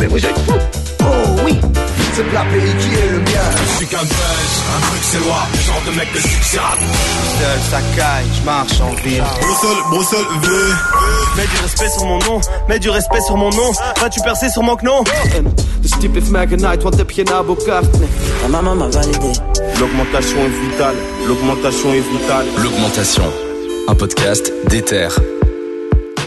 mais vous êtes fous. Oh oui. C'est le pays qui est le mien. Je suis qu'un buzz, un truc c'est loin, genre de mec de succès Seul, ça caille, je marche en ville. Bruxelles, Bruxelles, V Mets du respect sur mon nom, mets du respect sur mon nom. Vas-tu percer sur mon non Ce type est Magnite, want pieds à Ma maman m'a validé. L'augmentation est vitale, l'augmentation est vitale L'augmentation, un podcast d'Ether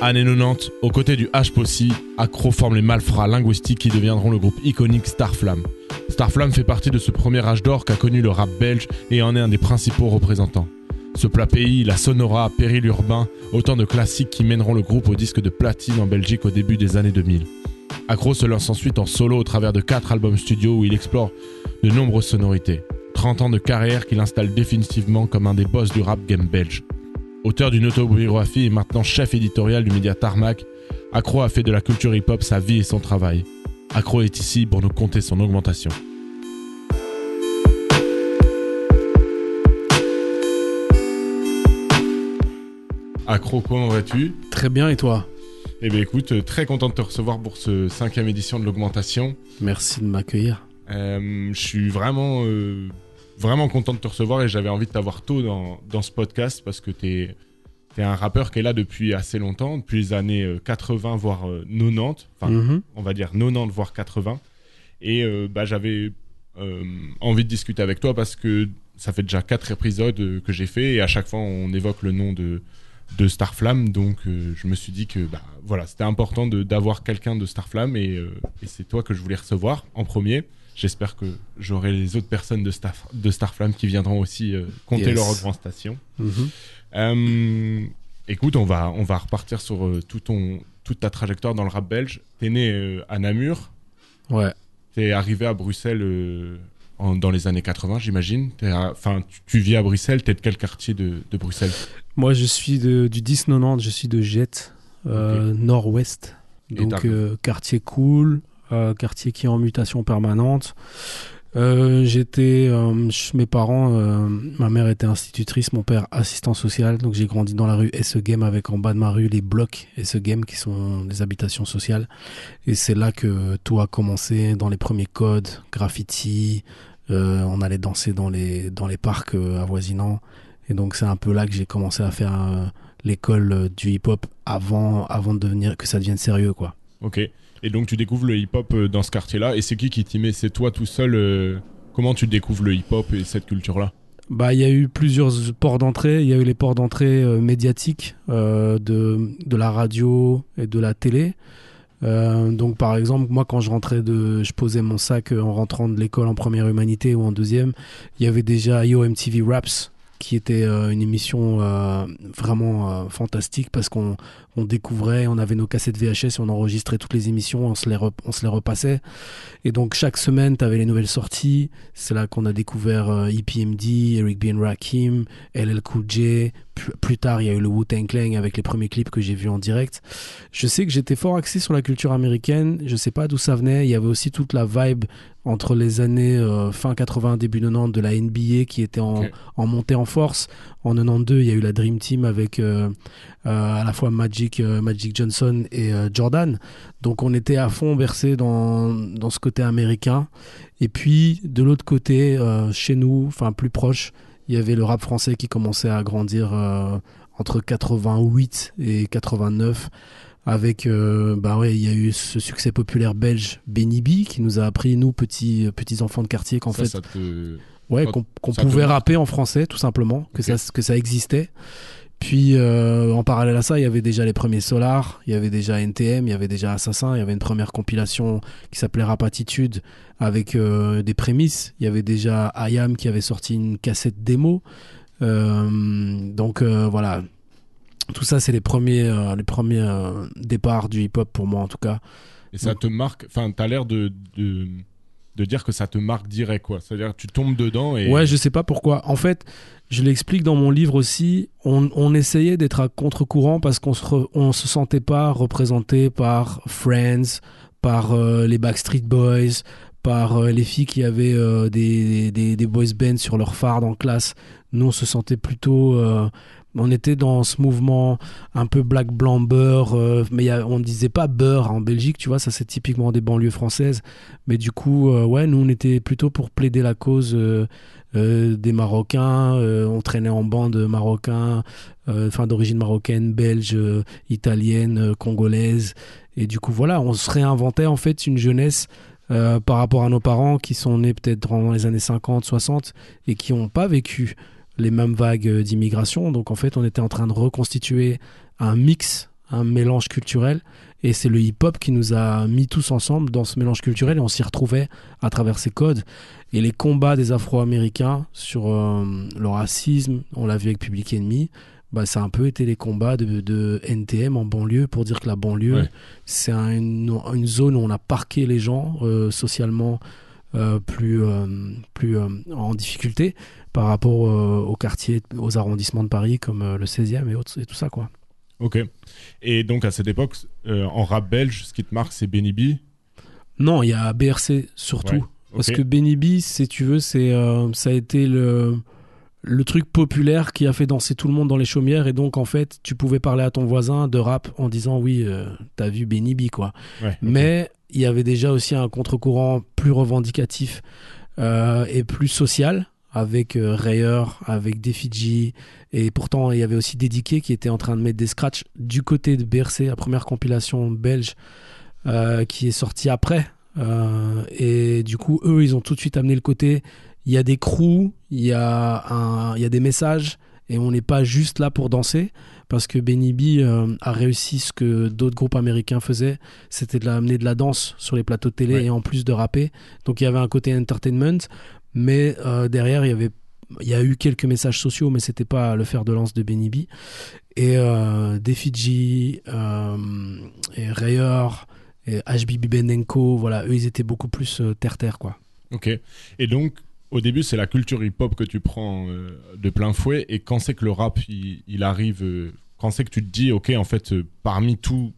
Année 90, aux côtés du H-Possi, Accro forme les malfrats linguistiques qui deviendront le groupe iconique Starflame. Starflame fait partie de ce premier âge d'or qu'a connu le rap belge et en est un des principaux représentants. Ce plat pays, la Sonora, Péril Urbain, autant de classiques qui mèneront le groupe au disque de platine en Belgique au début des années 2000. Accro se lance ensuite en solo au travers de quatre albums studio où il explore de nombreuses sonorités. 30 ans de carrière qu'il installe définitivement comme un des boss du rap game belge. Auteur d'une autobiographie et maintenant chef éditorial du média Tarmac, Accro a fait de la culture hip-hop sa vie et son travail. Accro est ici pour nous compter son augmentation. Accro, comment vas-tu? Très bien, et toi? Eh bien écoute, très content de te recevoir pour ce cinquième édition de l'augmentation. Merci de m'accueillir. Euh, je suis vraiment euh, vraiment content de te recevoir et j'avais envie de t'avoir tôt dans, dans, ce podcast parce que tu es, un rappeur qui est là depuis assez longtemps, depuis les années 80 euh, voire 90, euh, enfin mhm. on va dire 90 voire 80. Et euh, bah, j'avais envie de discuter avec toi parce que ça fait déjà quatre épisodes que j'ai fait et à chaque fois on évoque le nom de, de Starflame. Donc je me suis dit que bah, voilà, c'était important d'avoir quelqu'un de Starflame et, et c'est toi que je voulais recevoir en premier. J'espère que j'aurai les autres personnes de, Star, de Starflame qui viendront aussi euh, compter leur augmentation. Euh, écoute, on va, on va repartir sur euh, tout ton, toute ta trajectoire dans le rap belge. T'es né à Namur. Ouais. T'es arrivé à Bruxelles dans les années 80, j'imagine. Enfin, tu, vis à Bruxelles. T'es de quel quartier de, de Bruxelles? Moi, je suis de, du 10-90. Je suis de Jet, nord-ouest. Donc, quartier cool. Euh, quartier qui est en mutation permanente. Euh, j'étais, euh, mes parents, ma mère était institutrice, mon père assistant social, donc j'ai grandi dans la rue Game avec en bas de ma rue les blocs Game qui sont des habitations sociales. Et c'est là que tout a commencé dans les premiers codes, graffiti. on allait danser dans les dans les parcs avoisinants. Et donc c'est un peu là que j'ai commencé à faire l'école du hip-hop avant avant de devenir que ça devienne sérieux quoi. Ok. Et donc tu découvres le hip-hop euh, dans ce quartier-là. Et c'est qui qui t'y met? C'est toi tout seul euh, Comment tu découvres le hip-hop et cette culture-là? Bah, il y a eu plusieurs ports d'entrée. Il y a eu les ports d'entrée euh, médiatiques de, de la radio et de la télé. donc par exemple, moi quand je rentrais de, je posais mon sac en rentrant de l'école en première humanité ou en deuxième, il y avait déjà Yo MTV Raps qui était une émission vraiment fantastique parce qu'on on découvrait, on avait nos cassettes VHS et on enregistrait toutes les émissions, on se les, on se les repassait. Et donc chaque semaine, tu avais les nouvelles sorties. C'est là qu'on a découvert euh, EPMD, Eric B. Rakim, LL Cool J. Plus, tard, il y a eu le Wu-Tang Clan avec les premiers clips que j'ai vus en direct. Je sais que j'étais fort axé sur la culture américaine. Je sais pas d'où ça venait. Il y avait aussi toute la vibe entre les années euh, fin 80, début 90 de la NBA qui était en, en montée en force. En 92, il y a eu la Dream Team avec euh, à la fois Magic euh, Magic, Johnson et euh, Jordan. Donc on était à fond versé dans, dans ce côté américain. Et puis de l'autre côté, euh, chez nous, enfin plus proche, il y avait le rap français qui commençait à grandir entre 88 et 89 avec bah ouais il y a eu ce succès populaire belge Benny B qui nous a appris nous petits petits enfants de quartier qu'en fait ouais qu'on pouvait rapper en français tout simplement que ça que ça existait puis euh, en parallèle à ça, il y avait déjà les premiers Solar, il y avait déjà NTM, il y avait déjà Assassin, il y avait une première compilation qui s'appelait Rapatitude avec euh, des prémices. Il y avait déjà IAM qui avait sorti une cassette démo. Euh, donc voilà, tout ça c'est les premiers, les premiers départs du hip-hop pour moi en tout cas. Et ça te marque, enfin, t'as l'air de, de, de, dire que ça te marque direct, quoi. C'est-à-dire que tu tombes dedans et. Ouais, je sais pas pourquoi. En fait, je l'explique dans mon livre aussi, on, essayait d'être à contre-courant parce qu'on se, on se sentait pas représenté par Friends, par euh, les Backstreet Boys, par euh, les filles qui avaient euh, des, des, boys bands sur leur phare en classe. Nous, on se sentait plutôt. On était dans ce mouvement un peu black blanc beurre, euh, mais on ne disait pas beurre en Belgique, tu vois, ça c'est typiquement des banlieues françaises. Mais du coup, euh, ouais, nous on était plutôt pour plaider la cause euh, des Marocains. on traînait en bande marocains, enfin d'origine marocaine, belge, italienne, congolaise. Et du coup, voilà, on se réinventait en fait une jeunesse par rapport à nos parents qui sont nés peut-être dans les années 50, 60 et qui n'ont pas vécu les mêmes vagues euh, d'immigration. Donc en fait, on était en train de reconstituer un mix, un mélange culturel. Et c'est le hip-hop qui nous a mis tous ensemble dans ce mélange culturel et on s'y retrouvait à travers ces codes. Et les combats des Afro-Américains sur euh, le racisme, on l'a vu avec Public Enemy, bah, ça a un peu été les combats de, de NTM en banlieue pour dire que la banlieue, Ouais. c'est un- une, une zone où on a parqué les gens euh, socialement euh, plus, euh, plus en difficulté par rapport euh, aux quartiers, aux arrondissements de Paris comme euh, le 16e et, autres, et tout ça. quoi. Ok. Et donc à cette époque, euh, en rap belge, ce qui te marque, c'est Benny B? Non, il y a BRC surtout. Ouais, Parce que Benny B, si tu veux, c'est, ça a été le, le truc populaire qui a fait danser tout le monde dans les chaumières. Et donc, en fait, tu pouvais parler à ton voisin de rap en disant Oui, euh, t'as vu Benny B, quoi. Ouais. Mais il y avait déjà aussi un contre-courant plus revendicatif euh, et plus social avec euh, Rayeur, avec Defiji et pourtant il y avait aussi Dédiqué qui était en train de mettre des scratchs du côté de BRC, la première compilation belge euh, qui est sortie après. Euh, et du coup, eux, ils ont tout de suite amené le côté il y a des crews, il y, a un- il y a des messages et on n'est pas juste là pour danser parce que Benny B euh, a réussi ce que d'autres groupes américains faisaient, c'était de la- amener de la danse sur les plateaux de télé Ouais. et en plus de rapper. Donc il y avait un côté entertainment, mais euh, derrière il y avait il y a eu quelques messages sociaux, mais c'était pas le fer de lance de Benny B. Et euh, Defiji, euh, et Rayeur, et HBB Benenko, voilà, eux ils étaient beaucoup plus euh, terre-terre quoi. Ok. Et donc, au début, c'est la culture hip-hop que tu prends euh, de plein fouet. Et quand c'est que le rap, il, arrive, quand c'est que tu te dis, ok, en fait, parmi tous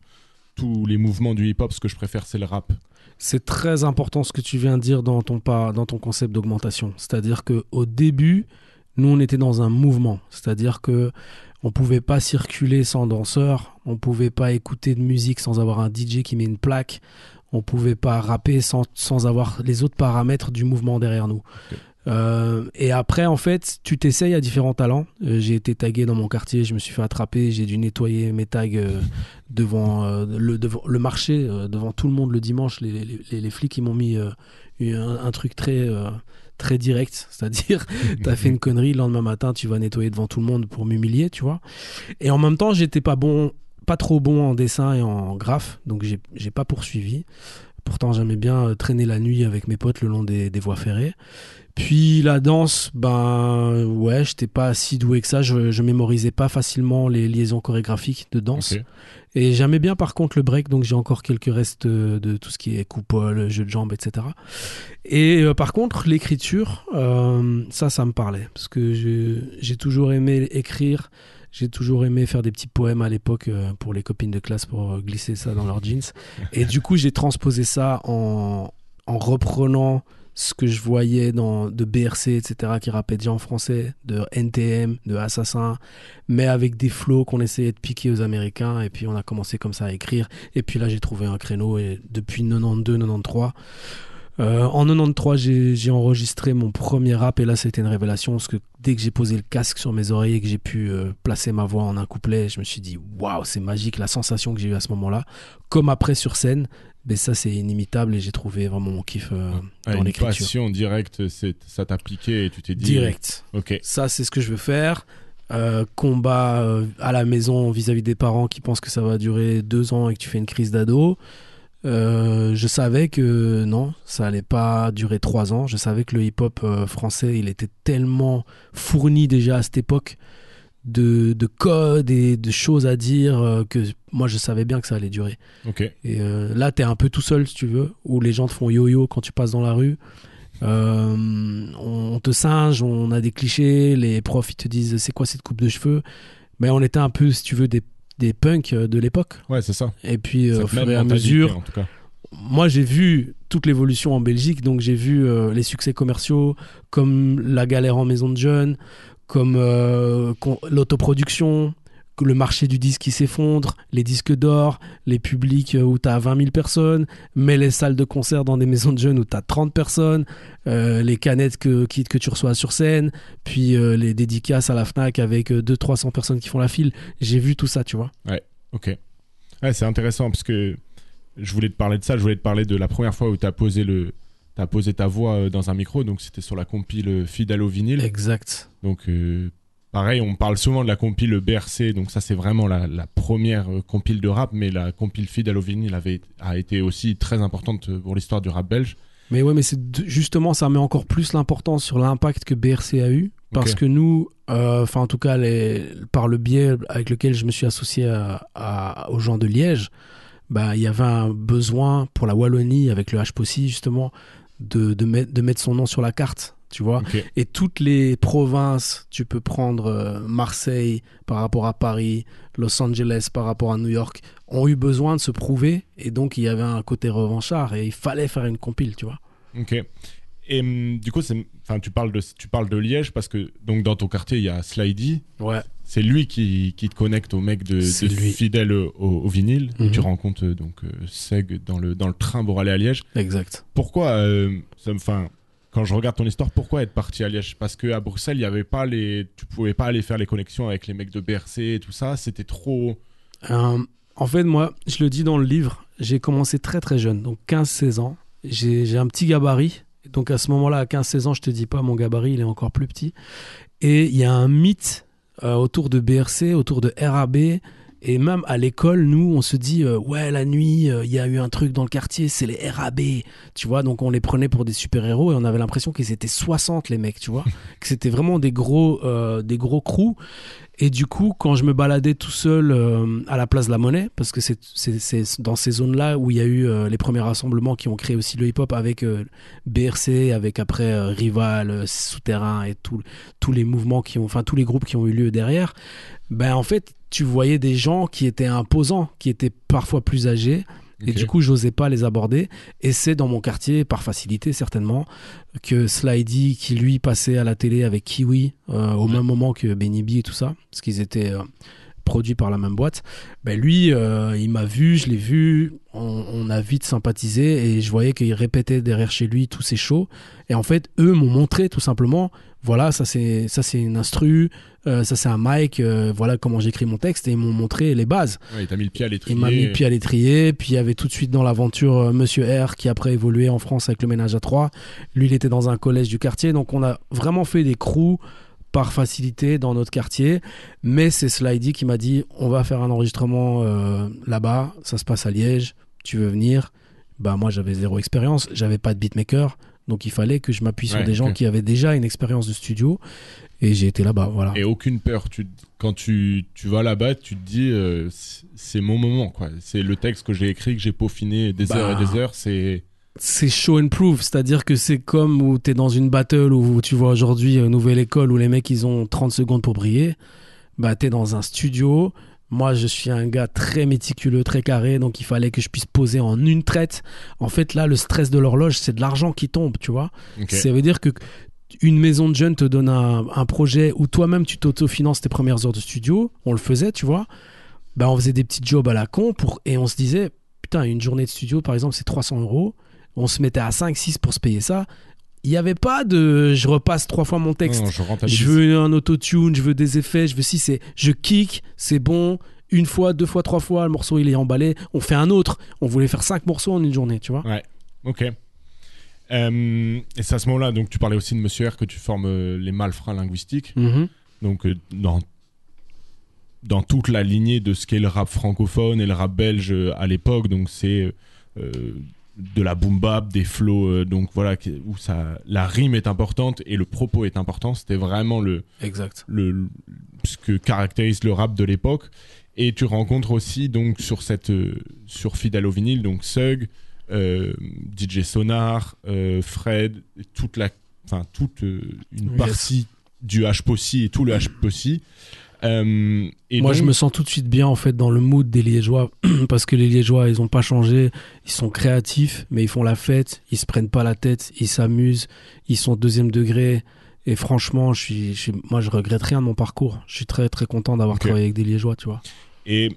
tous les mouvements du hip-hop, ce que je préfère, c'est le rap. C'est très important ce que tu viens de dire dans ton, pas, dans ton concept d'augmentation. C'est-à-dire qu'au début, nous, on était dans un mouvement. C'est-à-dire que on pouvait pas circuler sans danseur, on pouvait pas écouter de musique sans avoir un DJ qui met une plaque, on pouvait pas rapper sans, sans avoir les autres paramètres du mouvement derrière nous. Euh, et après, en fait, tu t'essayes à différents talents. Euh, j'ai été tagué dans mon quartier, je me suis fait attraper, j'ai dû nettoyer mes tags euh, devant, le, marché, devant tout le monde le dimanche. Les, flics, ils m'ont mis un, truc très, très direct. C'est-à-dire, t'as fait une connerie, le lendemain matin, tu vas nettoyer devant tout le monde pour m'humilier, tu vois. Et en même temps, j'étais pas bon, pas trop bon en dessin et en graphe, donc j'ai pas poursuivi. Pourtant, j'aimais bien euh, traîner la nuit avec mes potes le long des, des voies ferrées. Puis la danse, ben ouais, j'étais pas si doué que ça. Je, je mémorisais pas facilement les liaisons chorégraphiques de danse. Et j'aimais bien par contre le break, donc j'ai encore quelques restes de tout ce qui est coupole, jeu de jambes, etc. Et euh, par contre, l'écriture, euh, ça, ça me parlait. Parce que j'ai toujours aimé écrire, j'ai toujours aimé faire des petits poèmes à l'époque euh, pour les copines de classe pour euh, glisser ça dans leurs jeans. Et du coup, j'ai transposé ça en, en reprenant ce que je voyais dans de BRC, etc., qui rappaient déjà en français, de NTM, de Assassin, mais avec des flows qu'on essayait de piquer aux Américains. Et puis on a commencé comme ça à écrire. Et puis là, j'ai trouvé un créneau. Et depuis 92-93, euh, en 93, j'ai enregistré mon premier rap. Et là, c'était une révélation. Parce que dès que j'ai posé le casque sur mes oreilles et que j'ai pu euh, placer ma voix en un couplet, je me suis dit, waouh, c'est magique la sensation que j'ai eue à ce moment-là. Comme après sur scène. Mais ça, c'est inimitable et j'ai trouvé vraiment mon kiff euh, Ah, dans une l'écriture. passion directe, ça t'a piqué et tu t'es dit. Direct. Ok. Ça, c'est ce que je veux faire. Euh, combat à la maison vis-à-vis des parents qui pensent que ça va durer deux ans et que tu fais une crise d'ado. Euh, je savais que non, ça allait pas durer trois ans. Je savais que le hip-hop euh, français, il était tellement fourni déjà à cette époque de, de codes et de choses à dire euh, que moi je savais bien que ça allait durer. Ok. Et là, t'es un peu tout seul, si tu veux, où les gens te font yo-yo quand tu passes dans la rue. On te singe, on a des clichés, les profs ils te disent c'est quoi cette coupe de cheveux? Mais on était un peu, si tu veux, des, des punks euh, de l'époque. Ouais, c'est ça. Et puis, euh, au fur et à mesure, En tout cas. moi j'ai vu toute l'évolution en Belgique. Donc j'ai vu euh, les succès commerciaux, comme la galère en maison de jeunes, comme l'autoproduction, le marché du disque qui s'effondre, les disques d'or, les publics euh, où tu as 20 000 personnes, mais les salles de concert dans des maisons de jeunes où tu as 30 personnes, euh, les canettes que, que tu reçois sur scène, puis euh, les dédicaces à la FNAC avec 200-300 personnes qui font la file. J'ai vu tout ça, tu vois. Ok. Ouais, c'est intéressant parce que je voulais te parler de ça. Je voulais te parler de la première fois où tu as posé le. T'as posé ta voix dans un micro, donc c'était sur la compile au vinyle. Exact. Donc, euh, pareil, on parle souvent de la compile BRC, donc ça c'est vraiment la, la première euh, compile de rap, mais la compile au vinyle avait, a été aussi très importante euh, pour l'histoire du rap belge. Mais ouais, mais c'est justement, ça met encore plus l'importance sur l'impact que BRC a eu. Parce que nous, euh, enfin en tout cas, les, par le biais avec lequel je me suis associé à- à- aux gens de Liège, bah, il y avait un besoin pour la Wallonie, avec le HPOSI justement, de, de, mettre, de mettre son nom sur la carte, tu vois. Et toutes les provinces, tu peux prendre euh, Marseille par rapport à Paris, Los Angeles par rapport à New York, ont eu besoin de se prouver. Et donc, il y avait un côté revanchard et il fallait faire une compile, tu vois. Ok. Et hum, du coup, enfin, tu parles de, tu parles de Liège parce que donc dans ton quartier il y a Slidey. Ouais. C'est lui qui, qui te connecte au mec de, fidèle au, au vinyle. Mhm. Tu rencontres euh, donc euh, Seg dans le dans le train pour aller à Liège. Exact. Pourquoi, euh, enfin, quand je regarde ton histoire, pourquoi être parti à Liège? Parce qu'à Bruxelles, il y avait pas les, tu pouvais pas aller faire les connexions avec les mecs de BRC et tout ça. C'était trop. Euh, en fait, moi, je le dis dans le livre, j'ai commencé très très jeune, donc 15-16 ans. J'ai j'ai un petit gabarit. Donc à ce moment-là, à 15-16 ans, je te dis pas, mon gabarit, il est encore plus petit. Et il y a un mythe euh, autour de BRC, autour de RAB. Et même à l'école, nous, on se dit, euh, ouais, la nuit, euh, il y a eu un truc dans le quartier, c'est les RAB. Tu vois, donc on les prenait pour des super-héros et on avait l'impression qu'ils étaient 60, les mecs, tu vois. que c'était vraiment des gros, euh, des gros crews. Et du coup, quand je me baladais tout seul euh, à la place de la Monnaie, parce que c'est dans ces zones-là où il y a eu euh, les premiers rassemblements qui ont créé aussi le hip-hop avec euh, BRC, avec après Rival, Souterrain et tous les mouvements qui ont, enfin tous les groupes qui ont eu lieu derrière, ben en fait, tu voyais des gens qui étaient imposants, qui étaient parfois plus âgés. Et du coup, j'osais pas les aborder. Et c'est dans mon quartier, par facilité certainement, que Slidey, qui lui passait à la télé avec Kiwi, euh, au même moment que Benny B et tout ça, parce qu'ils étaient euh, produits par la même boîte, ben lui, euh, il m'a vu, je l'ai vu, on, on a vite sympathisé et je voyais qu'il répétait derrière chez lui tous ses shows. Et en fait, eux m'ont montré tout simplement, voilà, ça c'est ça c'est une instru, euh, ça c'est un mic, euh, voilà comment j'écris mon texte et ils m'ont montré les bases. Ouais, il t'a mis le pied à l'étrier. Il m'a mis le pied à l'étrier, puis il y avait tout de suite dans l'aventure euh, Monsieur R qui après évolué en France avec le ménage à trois. Lui, il était dans un collège du quartier, donc on a vraiment fait des crews par facilité dans notre quartier. Mais c'est Slidey qui m'a dit on va faire un enregistrement euh, là-bas, ça se passe à Liège, tu veux venir? Bah moi j'avais zéro expérience, j'avais pas de beatmaker, donc il fallait que je m'appuie sur des gens qui avaient déjà une expérience de studio. Et j'ai été là-bas, voilà. Et aucune peur. Tu, quand tu, tu vas là-bas, tu te dis, euh, c'est- mon moment, quoi. C'est le texte que j'ai écrit, que j'ai peaufiné des Bah. heures et des heures. C'est. c'est show and prove, c'est-à-dire que c'est comme où t'es dans une battle où tu vois aujourd'hui euh, Nouvelle École où les mecs ils ont 30 secondes pour briller, bah t'es dans un studio, moi je suis un gars très méticuleux, très carré, donc il fallait que je puisse poser en une traite. En fait là le stress de l'horloge c'est de l'argent qui tombe, tu vois. Ça veut dire que une maison de jeunes te donne un, un projet où toi-même tu t'autofinances tes premières heures de studio, on le faisait, tu vois. Bah, on faisait des petits jobs à la con pour, et on se disait, putain, une journée de studio par exemple, c'est 300 euros. On se mettait à 5-6 pour se payer ça. Il n'y avait pas de je repasse trois fois mon texte. Non, je je veux un autotune, je veux des effets, je veux si c'est je kick, c'est bon. Une fois, deux fois, trois fois, le morceau il est emballé. On fait un autre. On voulait faire cinq morceaux en une journée, tu vois. Ok. Euh, et c'est à ce moment-là, donc tu parlais aussi de Monsieur R que tu formes euh, les malfrats linguistiques. Mhm. Donc euh, dans dans toute la lignée de ce qu'est le rap francophone et le rap belge à l'époque, donc c'est de la boom bap, des flows, euh, donc voilà où ça la rime est importante et le propos est important. C'était vraiment le Exact. le, ce que caractérise le rap de l'époque. Et tu rencontres aussi donc sur cette euh, sur vinyle donc Sug, euh, DJ Sonar, euh, Fred, toute la enfin toute une Yes. partie du H-Possi et tout le H-Possi. Euh, et Moi, donc- je me sens tout de suite bien en fait dans le mood des Liégeois parce que les Liégeois, ils ont pas changé. Ils sont créatifs, mais ils font la fête. Ils se prennent pas la tête. Ils s'amusent. Ils sont deuxième degré. Et franchement, je suis, je suis- moi, je regrette rien de mon parcours. Je suis très très content d'avoir travaillé avec des Liégeois, tu vois. Et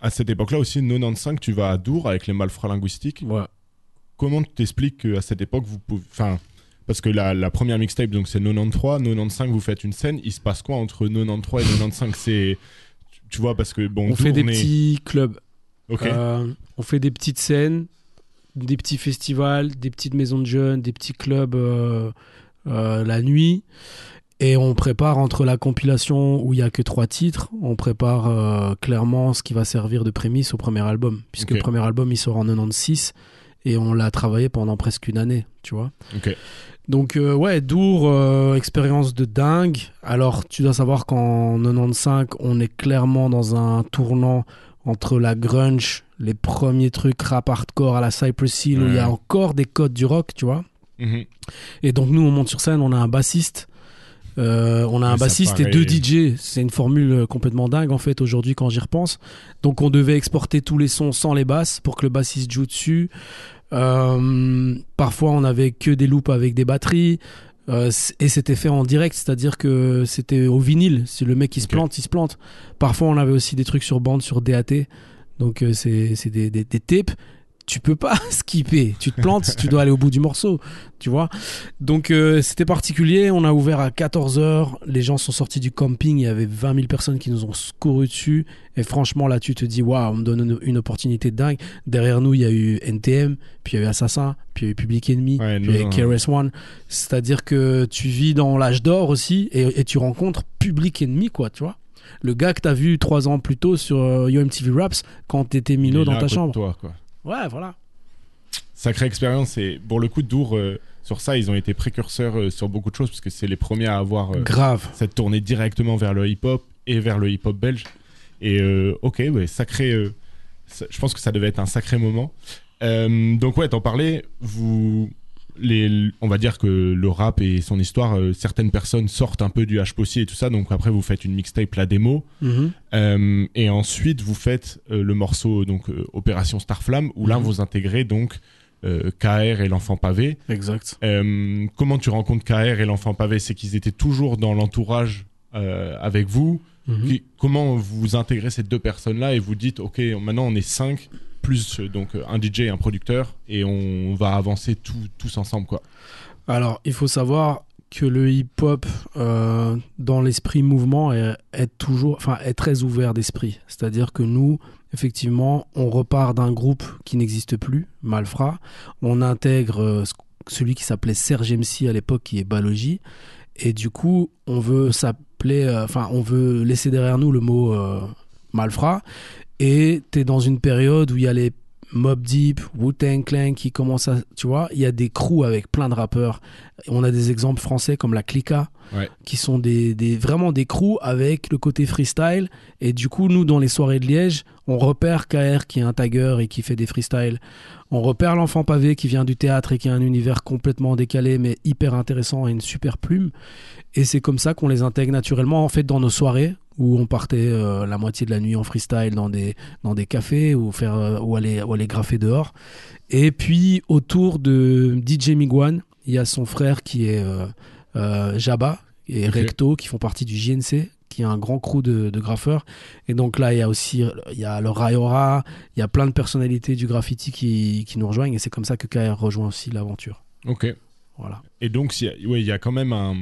à cette époque-là aussi, 95, tu vas à Dour avec les malfrats linguistiques. Ouais. Comment tu t'expliques qu'à cette époque, vous pouvez. Enfin, parce que la, la première mixtape, donc c'est 93, 95, vous faites une scène. Il se passe quoi entre 93 et 95 C'est. tu- vois, parce que bon. On fait des est- petits clubs. Ok. Euh, on fait des petites scènes, des petits festivals, des petites maisons de jeunes, des petits clubs euh, euh, la nuit. Et on prépare entre la compilation où il y a que trois titres, on prépare euh, clairement ce qui va servir de prémisse au premier album. Puisque le premier album il sort en 96 et on l'a travaillé pendant presque une année, tu vois. Ok. Donc euh, ouais, Dour, euh, expérience de dingue. Alors tu dois savoir qu'en 95, on est clairement dans un tournant entre la grunge, les premiers trucs rap hardcore à la Cypress Hill, où il y a encore des codes du rock, tu vois. Mhm. Et donc nous, on monte sur scène, on a un bassiste. Euh, on a un bassiste et deux DJ. C'est une formule complètement dingue en fait aujourd'hui quand j'y repense. Donc on devait exporter tous les sons sans les basses pour que le bassiste joue dessus. Euh, parfois on avait que des loops avec des batteries. Euh, et c'était fait en direct, c'est-à-dire que c'était au vinyle. Si le mec il se plante, il se plante. Parfois on avait aussi des trucs sur bande, sur DAT. Donc euh, c'est c'est des, des, des tapes. Tu peux pas skipper. Tu te plantes, tu dois aller au bout du morceau. Tu vois Donc euh, c'était particulier. On a ouvert à 14h. Les gens sont sortis du camping. Il y avait 20 000 personnes qui nous ont couru dessus. Et franchement, là, tu te dis, waouh, on me donne une, une opportunité de dingue. Derrière nous, il y a eu NTM, puis il y a eu Assassin, puis il y a eu Public Enemy, Ouais, puis il y a eu non, KRS One. C'est-à-dire que tu vis dans l'âge d'or aussi et, et tu rencontres Public Enemy, quoi, tu vois. Le gars que t'as vu trois ans plus tôt sur euh, Yo MTV Raps quand t'étais minot dans ta chambre. Toi, quoi. Ouais, voilà. Sacrée expérience. Et pour le coup, Dour, euh, sur ça, ils ont été précurseurs euh, sur beaucoup de choses, parce que c'est les premiers à avoir. euh, Grave. cette tournée directement vers le hip-hop et vers le hip-hop belge. Et ok, ouais, sacré. je pense que ça devait être un sacré moment. Donc ouais, t'en parlais. Vous, les, on va dire que le rap et son histoire, euh, certaines personnes sortent un peu du H-Possi et tout ça. Donc après, vous faites une mixtape, la démo, Mhm. Euh, et ensuite vous faites euh, le morceau donc Opération Starflame, où là Mhm. vous intégrez donc KR et l'enfant pavé. Exact. Comment tu rencontres KR et l'enfant pavé? C'est qu'ils étaient toujours dans l'entourage avec vous. Mhm. Qui- comment vous intégrez ces deux personnes-là et vous dites, ok, maintenant on est cinq, plus donc un DJ et un producteur, et on va avancer tout- tous ensemble, quoi. Alors, il faut savoir que le hip-hop, euh, dans l'esprit mouvement, est, toujours, enfin, est très ouvert d'esprit. C'est-à-dire que nous, effectivement, on repart d'un groupe qui n'existe plus, Malfra. On intègre euh, ce- celui qui s'appelait Serge MC à l'époque, qui est Balogi. Et du coup, on veut s'appeler, euh, enfin, on veut laisser derrière nous le mot euh, Malfra. Et tu es dans une période où il y a les Mob Deep, Wu-Tang Clan qui commencent à. Tu vois, il y a des crews avec plein de rappeurs. On a des exemples français comme la Clica, Ouais. qui sont des, des- vraiment des crews avec le côté freestyle. Et du coup, nous, dans les soirées de Liège, on repère KR qui est un tagger et qui fait des freestyles. On repère l'enfant pavé qui vient du théâtre et qui a un univers complètement décalé mais hyper intéressant et une super plume. Et c'est comme ça qu'on les intègre naturellement en fait dans nos soirées où on partait euh, la moitié de la nuit en freestyle dans des, dans des cafés ou, faire, euh, ou, aller, ou aller graffer dehors. Et puis autour de DJ Miguan, il y a son frère qui est euh, euh, Jabba et. Recto qui font partie du JNC qui est un grand crew de, de graffeurs et donc là il y a aussi il y a le Rayora il y a plein de personnalités du graffiti qui, qui nous rejoignent et c'est comme ça que KR rejoint aussi l'aventure Ok. voilà Et donc, s'il y a- ouais, il y a quand même un,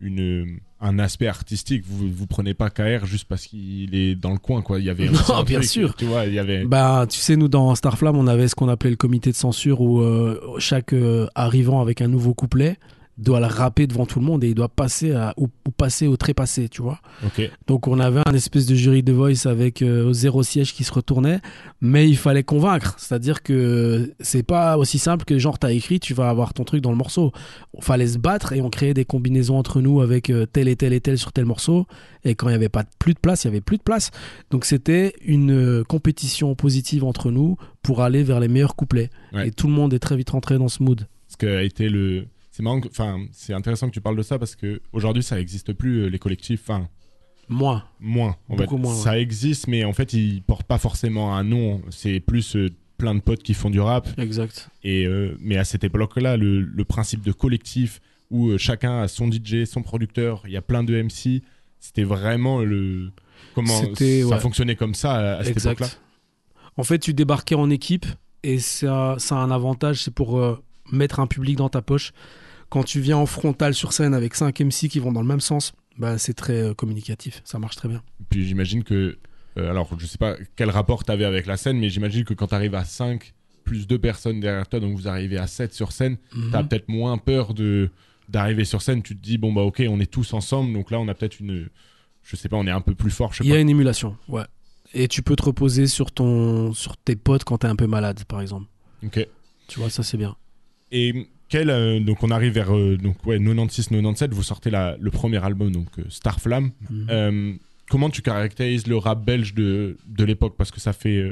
une, un aspect artistique. Vous vous prenez pas KR juste parce qu'il est dans le coin, quoi. Il y avait Non, bien truc, sûr. Tu vois, il y avait. Bah, tu sais, nous, dans Starflame, on avait ce qu'on appelait le comité de censure où euh, chaque euh, arrivant avec un nouveau couplet doit le rapper devant tout le monde et il doit passer à, ou, ou passer au trépassé, tu vois. Donc, on avait un espèce de jury de voice avec euh, zéro siège qui se retournait, mais il fallait convaincre. C'est-à-dire que c'est pas aussi simple que genre, t'as écrit, tu vas avoir ton truc dans le morceau. Il fallait se battre et on créait des combinaisons entre nous avec euh, tel et tel et tel sur tel morceau. Et quand il n'y avait pas plus de place, il y avait plus de place. Donc c'était une euh, compétition positive entre nous pour aller vers les meilleurs couplets. Ouais. Et tout le monde est très vite rentré dans ce mood. Ce que a été le. C'est marrant, que- enfin, c'est intéressant que tu parles de ça parce que aujourd'hui, ça n'existe plus euh, les collectifs. Enfin, Moins. Moins. en Beaucoup fait. moins, Ça existe, mais en fait, ils portent pas forcément un nom. C'est plus euh, plein de potes qui font du rap. Exact. Et, euh, mais à cette époque-là, le, le principe de collectif où chacun a son DJ, son producteur, il y a plein de MC, c'était vraiment le. Comment ça ouais. fonctionnait comme ça à, à cette époque-là. En fait, tu débarquais en équipe et ça, ça a un avantage, c'est pour euh, mettre un public dans ta poche. Quand tu viens en frontal sur scène avec 5 MC qui vont dans le même sens, bah, c'est très euh, communicatif. Ça marche très bien. Puis j'imagine que. euh, alors, je sais pas quel rapport tu avais avec la scène, mais j'imagine que quand tu arrives à 5 plus 2 personnes derrière toi, donc vous arrivez à 7 sur scène, Mhm. t'as peut-être moins peur de d'arriver sur scène. Tu te dis, bon, bah, ok, on est tous ensemble, donc là, on a peut-être une. Je sais pas, on est un peu plus fort, je sais Il y pas. a une émulation, ouais. Et tu peux te reposer sur, ton, sur tes potes quand t'es un peu malade, par exemple. Ok. Tu vois, ça c'est bien. Et quel, euh, donc on arrive vers euh, donc ouais 96-97, vous sortez la, le premier album donc euh, Starflame. Mhm. Euh, comment tu caractérises le rap belge de, de l'époque? Parce que ça fait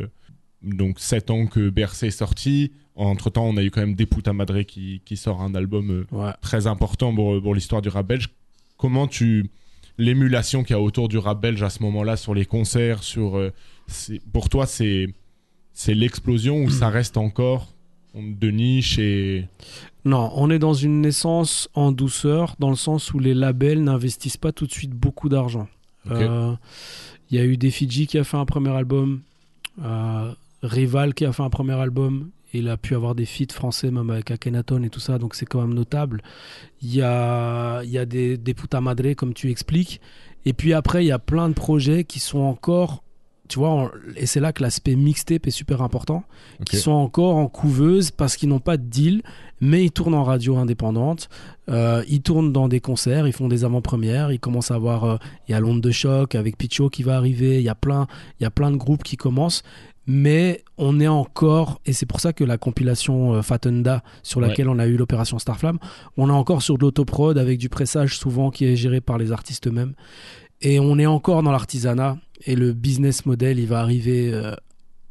donc 7 ans que BRC est sorti. Entre temps, on a eu quand même Deputa Madre qui, qui sort un album Ouais. très important pour, pour l'histoire du rap belge. Comment tu l'émulation qu'il y a autour du rap belge à ce moment-là sur les concerts, sur pour toi c'est c'est l'explosion ou ça reste encore de niche et Non, on est dans une naissance en douceur, dans le sens où les labels n'investissent pas tout de suite beaucoup d'argent. Euh, Il y a eu des Fidji qui a fait un premier album, euh, Rival qui a fait un premier album. Il a pu avoir des feats français, même avec Akhenaton et tout ça, donc c'est quand même notable. Il y a, y a des, des puta madre, comme tu expliques. Et puis après, il y a plein de projets qui sont encore, tu vois, et c'est là que l'aspect mixtape est super important Ok. qui sont encore en couveuse parce qu'ils n'ont pas de deal, mais ils tournent en radio indépendante, euh, ils tournent dans des concerts, ils font des avant-premières, ils commencent à avoir, euh, il y a l'onde de choc avec Picho qui va arriver, il y a plein, il y a plein de groupes qui commencent, mais on est encore, et c'est pour ça que la compilation euh, Fatenda sur Ouais. laquelle on a eu l'opération Starflame, on est encore sur de l'autoprod avec du pressage souvent qui est géré par les artistes eux-mêmes, et on est encore dans l'artisanat, et le business model, il va arriver euh,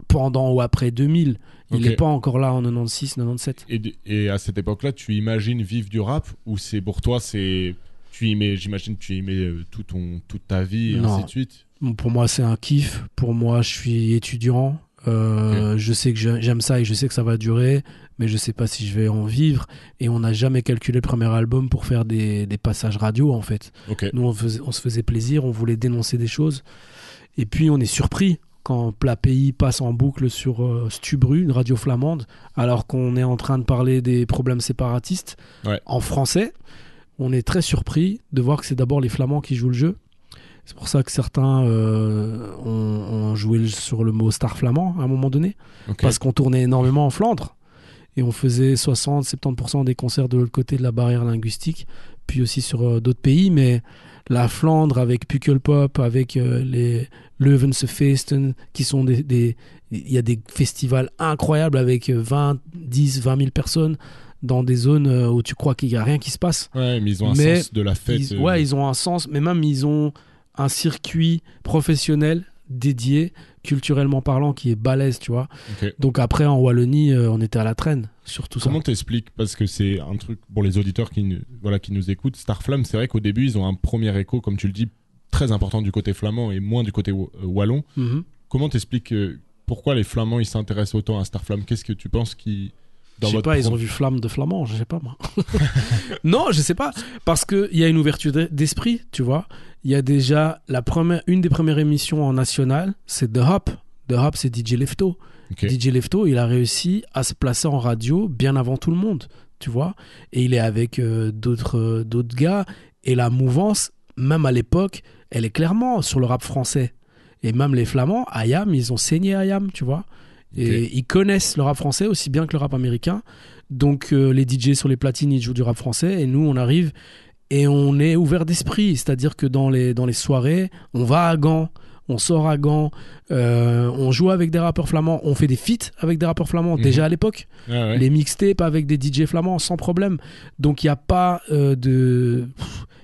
pendant ou après 2000. Il n'est pas encore là en 96, 97. Et, à cette époque-là, tu imagines vivre du rap ou c'est pour toi, c'est tu y mets, j'imagine, tu y mets euh, tout ton, toute ta vie et Non. ainsi de suite? Pour moi, c'est un kiff. Pour moi, je suis étudiant. Euh, Je sais que j'ai- j'aime ça et je sais que ça va durer, mais je sais pas si je vais en vivre. Et on n'a jamais calculé le premier album pour faire des, des passages radio, en fait. Ok. Nous, on se faisait plaisir, on voulait dénoncer des choses. Et puis, on est surpris quand Plat Pays passe en boucle sur euh, Stubru, une radio flamande, alors qu'on est en train de parler des problèmes séparatistes Ouais. en français. On est très surpris de voir que c'est d'abord les Flamands qui jouent le jeu. C'est pour ça que certains euh, ont, ont joué sur le mot star flamand à un moment donné, parce qu'on tournait énormément en Flandre. Et on faisait 60-70% des concerts de l'autre côté de la barrière linguistique, puis aussi sur euh, d'autres pays. Mais la Flandre avec Pukkelpop, avec euh, les Leuvense Feesten, qui sont des, des- Il y a des festivals incroyables avec euh, 20, 10, 20 000 personnes dans des zones euh, où tu crois qu'il n'y a rien qui se passe. Ouais, mais ils ont un Mais sens de la fête. Ils- euh, ouais, ils ont un sens, mais même ils ont un circuit professionnel dédié, culturellement parlant, qui est balèze, tu vois. Donc après, en Wallonie, euh, on était à la traîne sur tout Comment ça. t'expliques? Parce que c'est un truc pour les auditeurs qui, nous- voilà, qui nous écoutent. Starflame, c'est vrai qu'au début, ils ont un premier écho, comme tu le dis, très important du côté flamand et moins du côté euh, wallon. Mhm. Comment t'expliques euh, pourquoi les flamands ils s'intéressent autant à Starflame? Qu'est-ce que tu penses qui Je sais pas, ils ont vu Flamme de Flamand, je sais pas moi. non, je sais pas. Parce qu'il y a une ouverture d'e- d'esprit, tu vois. Il y a déjà la première, une des premières émissions en national, c'est The Hop. The Hop, c'est DJ Lefto. DJ Lefto, il a réussi à se placer en radio bien avant tout le monde, tu vois. Et il est avec euh, d'autres euh, d'autres gars. Et la mouvance, même à l'époque, elle est clairement sur le rap français. Et même les Flamands, Ayam, ils ont saigné Ayam, tu vois. Et ils connaissent le rap français aussi bien que le rap américain. Donc euh, les DJ sur les platines, ils jouent du rap français. Et nous, on arrive et on est ouvert d'esprit. C'est-à-dire que dans les, dans les soirées, on va à Gand, on sort à Gand, euh, on joue avec des rappeurs flamands, on fait des feats avec des rappeurs flamands Mhm. déjà à l'époque. Ouais. Les mixtapes avec des DJ flamands sans problème. Donc il n'y a pas euh, de...